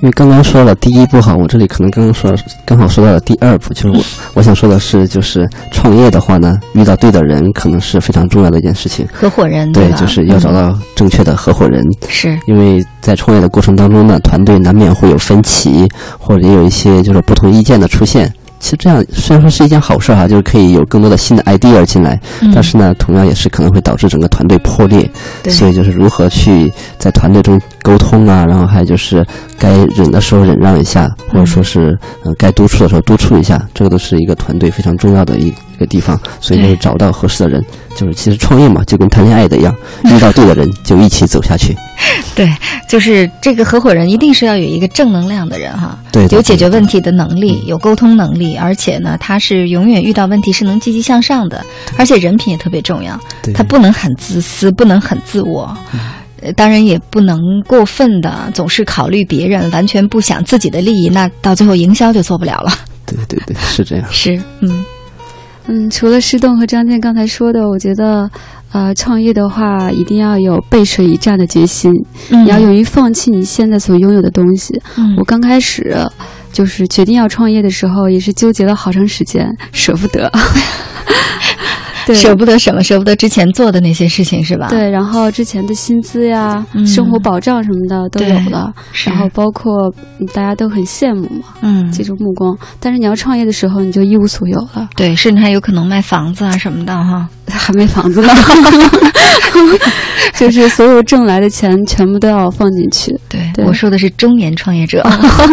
因为刚刚说了第一步哈，我这里可能刚刚说刚好说到了第二步，就是我我想说的是，就是创业的话呢，遇到对的人可能是非常重要的一件事情。合伙人对，吧？就是要找嗯到正确的合伙人。是因为在创业的过程当中呢，团队难免会有分歧，或者也有一些就是不同意见的出现。其实这样虽然说是一件好事哈、就是可以有更多的新的 idea 进来，嗯但是呢，同样也是可能会导致整个团队破裂。对所以就是如何去在团队中沟通啊，然后还有就是该忍的时候忍让一下，或者说是呃该督促的时候督促一下，这个都是一个团队非常重要的一一个地方。所以就是对找到合适的人，就是其实创业嘛，就跟谈恋爱的一样，遇到对的人就一起走下去。对，就是这个合伙人一定是要有一个正能量的人哈，对对有解决问题的能力，有沟通能力，而且呢，他是永远遇到问题是能积极向上的，而且人品也特别重要，对他不能很自私，不能很自我。呃当然也不能过分的总是考虑别人，完全不想自己的利益，那到最后营销就做不了了。对对对，是这样。是，嗯嗯，除了施栋和张健刚才说的，我觉得，呃，创业的话一定要有背水一战的决心，嗯你要勇于放弃你现在所拥有的东西。嗯我刚开始就是决定要创业的时候，也是纠结了好长时间，舍不得。对舍不得什么？舍不得之前做的那些事情是吧？对，然后之前的薪资呀、嗯生活保障什么的都有了，是然后包括嗯大家都很羡慕嘛，嗯这种目光。但是你要创业的时候，你就一无所有了，对，甚至还有可能卖房子啊什么的哈。还没房子呢，就是所有挣来的钱全部都要放进去。对，对我说的是中年创业者，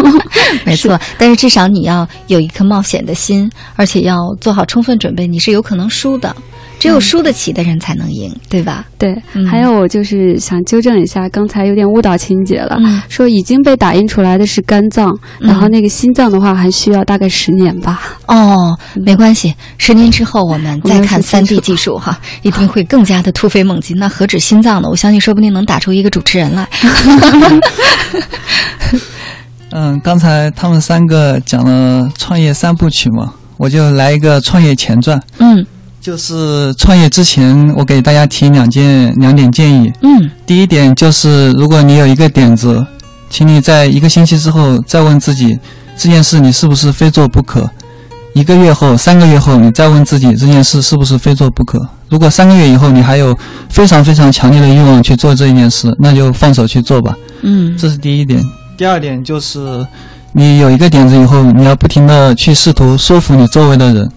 没错。但是至少你要有一颗冒险的心，而且要做好充分准备，你是有可能输的。只有输得起的人才能赢，对吧？对，嗯还有我就是想纠正一下，刚才有点误导情节了，嗯说已经被打印出来的是肝脏，然后那个心脏的话还需要大概十年吧。哦，没关系，十年之后我们再看三 D 技术哈，一定会更加的突飞猛进。那何止心脏呢？我相信说不定能打出一个主持人来。嗯，刚才他们三个讲了创业三部曲嘛，我就来一个创业前传。嗯就是创业之前，我给大家提两件两点建议。嗯第一点就是，如果你有一个点子，请你在一个星期之后再问自己，这件事你是不是非做不可？一个月后、三个月后，你再问自己这件事是不是非做不可？如果三个月以后你还有非常非常强烈的欲望去做这一件事，那就放手去做吧。嗯这是第一点。第二点就是，你有一个点子以后，你要不停的去试图说服你周围的人。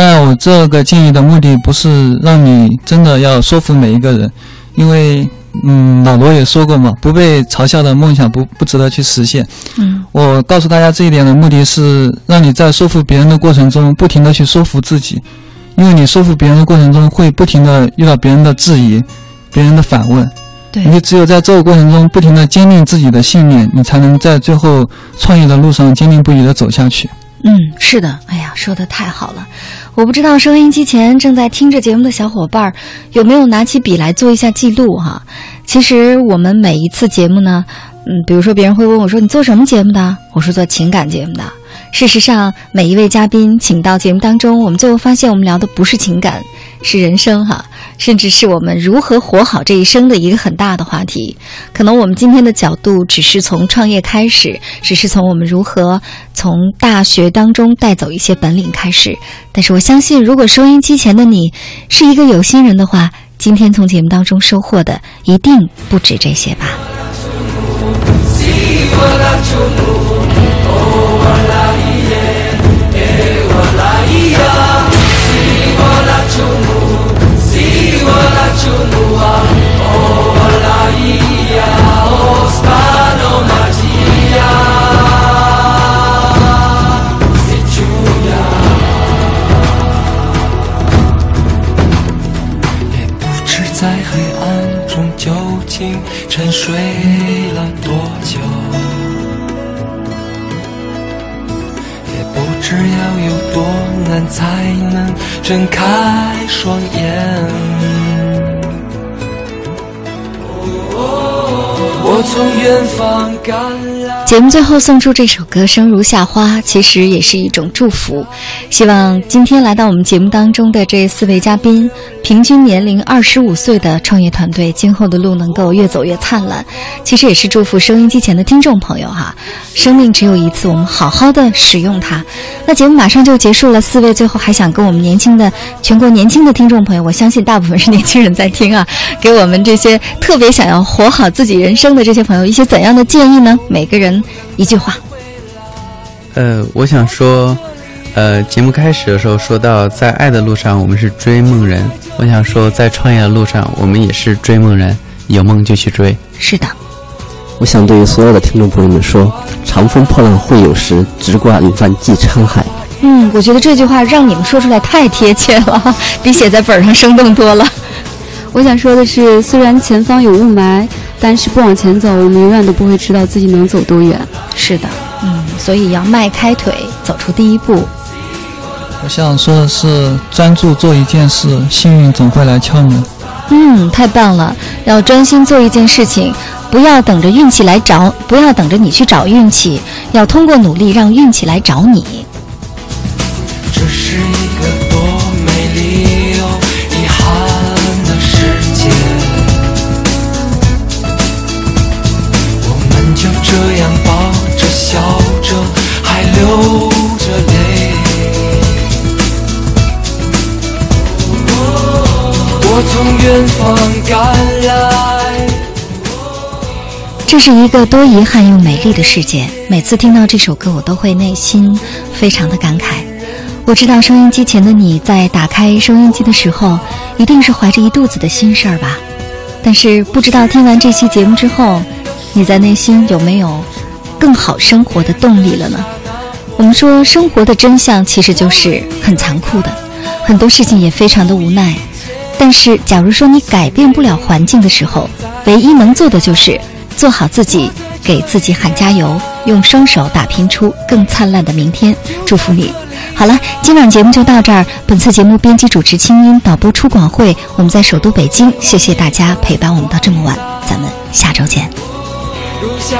当然，我这个建议的目的不是让你真的要说服每一个人，因为，嗯，老罗也说过嘛，不被嘲笑的梦想不不值得去实现。嗯我告诉大家这一点的目的是，让你在说服别人的过程中，不停的去说服自己，因为你说服别人的过程中，会不停的遇到别人的质疑，别人的反问。对你只有在这个过程中不停的坚定自己的信念，你才能在最后创业的路上坚定不移的走下去。嗯，是的，哎呀，说的太好了。我不知道收音机前正在听着节目的小伙伴儿有没有拿起笔来做一下记录哈。其实我们每一次节目呢，嗯，比如说别人会问我说你做什么节目的？我说做情感节目的。事实上，每一位嘉宾请到节目当中，我们最后发现我们聊的不是情感，是人生哈，甚至是我们如何活好这一生的一个很大的话题。可能我们今天的角度只是从创业开始，只是从我们如何从大学当中带走一些本领开始。但是我相信，如果收音机前的你是一个有心人的话，今天从节目当中收获的一定不止这些吧。也不知在黑暗中究竟沉睡了多久，也不知要有多难才能睁开双眼。我从远方赶来。节目最后送出这首歌《生如夏花》，其实也是一种祝福。希望今天来到我们节目当中的这四位嘉宾，平均年龄二十五岁的创业团队，今后的路能够越走越灿烂。其实也是祝福收音机前的听众朋友哈，生命只有一次，我们好好的使用它。那节目马上就结束了，四位最后还想跟我们年轻的全国年轻的听众朋友，我相信大部分是年轻人在听啊，给我们这些特别想要活好自己人生的这些朋友一些怎样的建议呢？每个人一句话。呃，我想说，呃，节目开始的时候说到，在爱的路上我们是追梦人，我想说，在创业的路上我们也是追梦人，有梦就去追。是的，我想对于所有的听众朋友们说：长风破浪会有时，直挂云帆济沧海。嗯，我觉得这句话让你们说出来太贴切了，比写在本上生动多了。我想说的是，虽然前方有雾霾，但是不往前走，我们永远都不会知道自己能走多远。是的，嗯，所以要迈开腿，走出第一步。我想说的是，专注做一件事，幸运总会来敲门。嗯，太棒了！要专心做一件事情，不要等着运气来找，不要等着你去找运气，要通过努力让运气来找你。这是一个这样抱着笑着，还流着泪。我从远方赶来。这是一个多遗憾又美丽的世界。每次听到这首歌，我都会内心非常的感慨。我知道收音机前的你在打开收音机的时候，一定是怀着一肚子的心事儿吧。但是不知道听完这期节目之后，你在内心有没有更好生活的动力了呢？我们说生活的真相其实就是很残酷的，很多事情也非常的无奈。但是假如说你改变不了环境的时候，唯一能做的就是做好自己，给自己喊加油，用双手打拼出更灿烂的明天。祝福你！好了，今晚节目就到这儿。本次节目编辑主持清音，导播出广会，我们在首都北京，谢谢大家陪伴我们到这么晚，咱们下周见。如下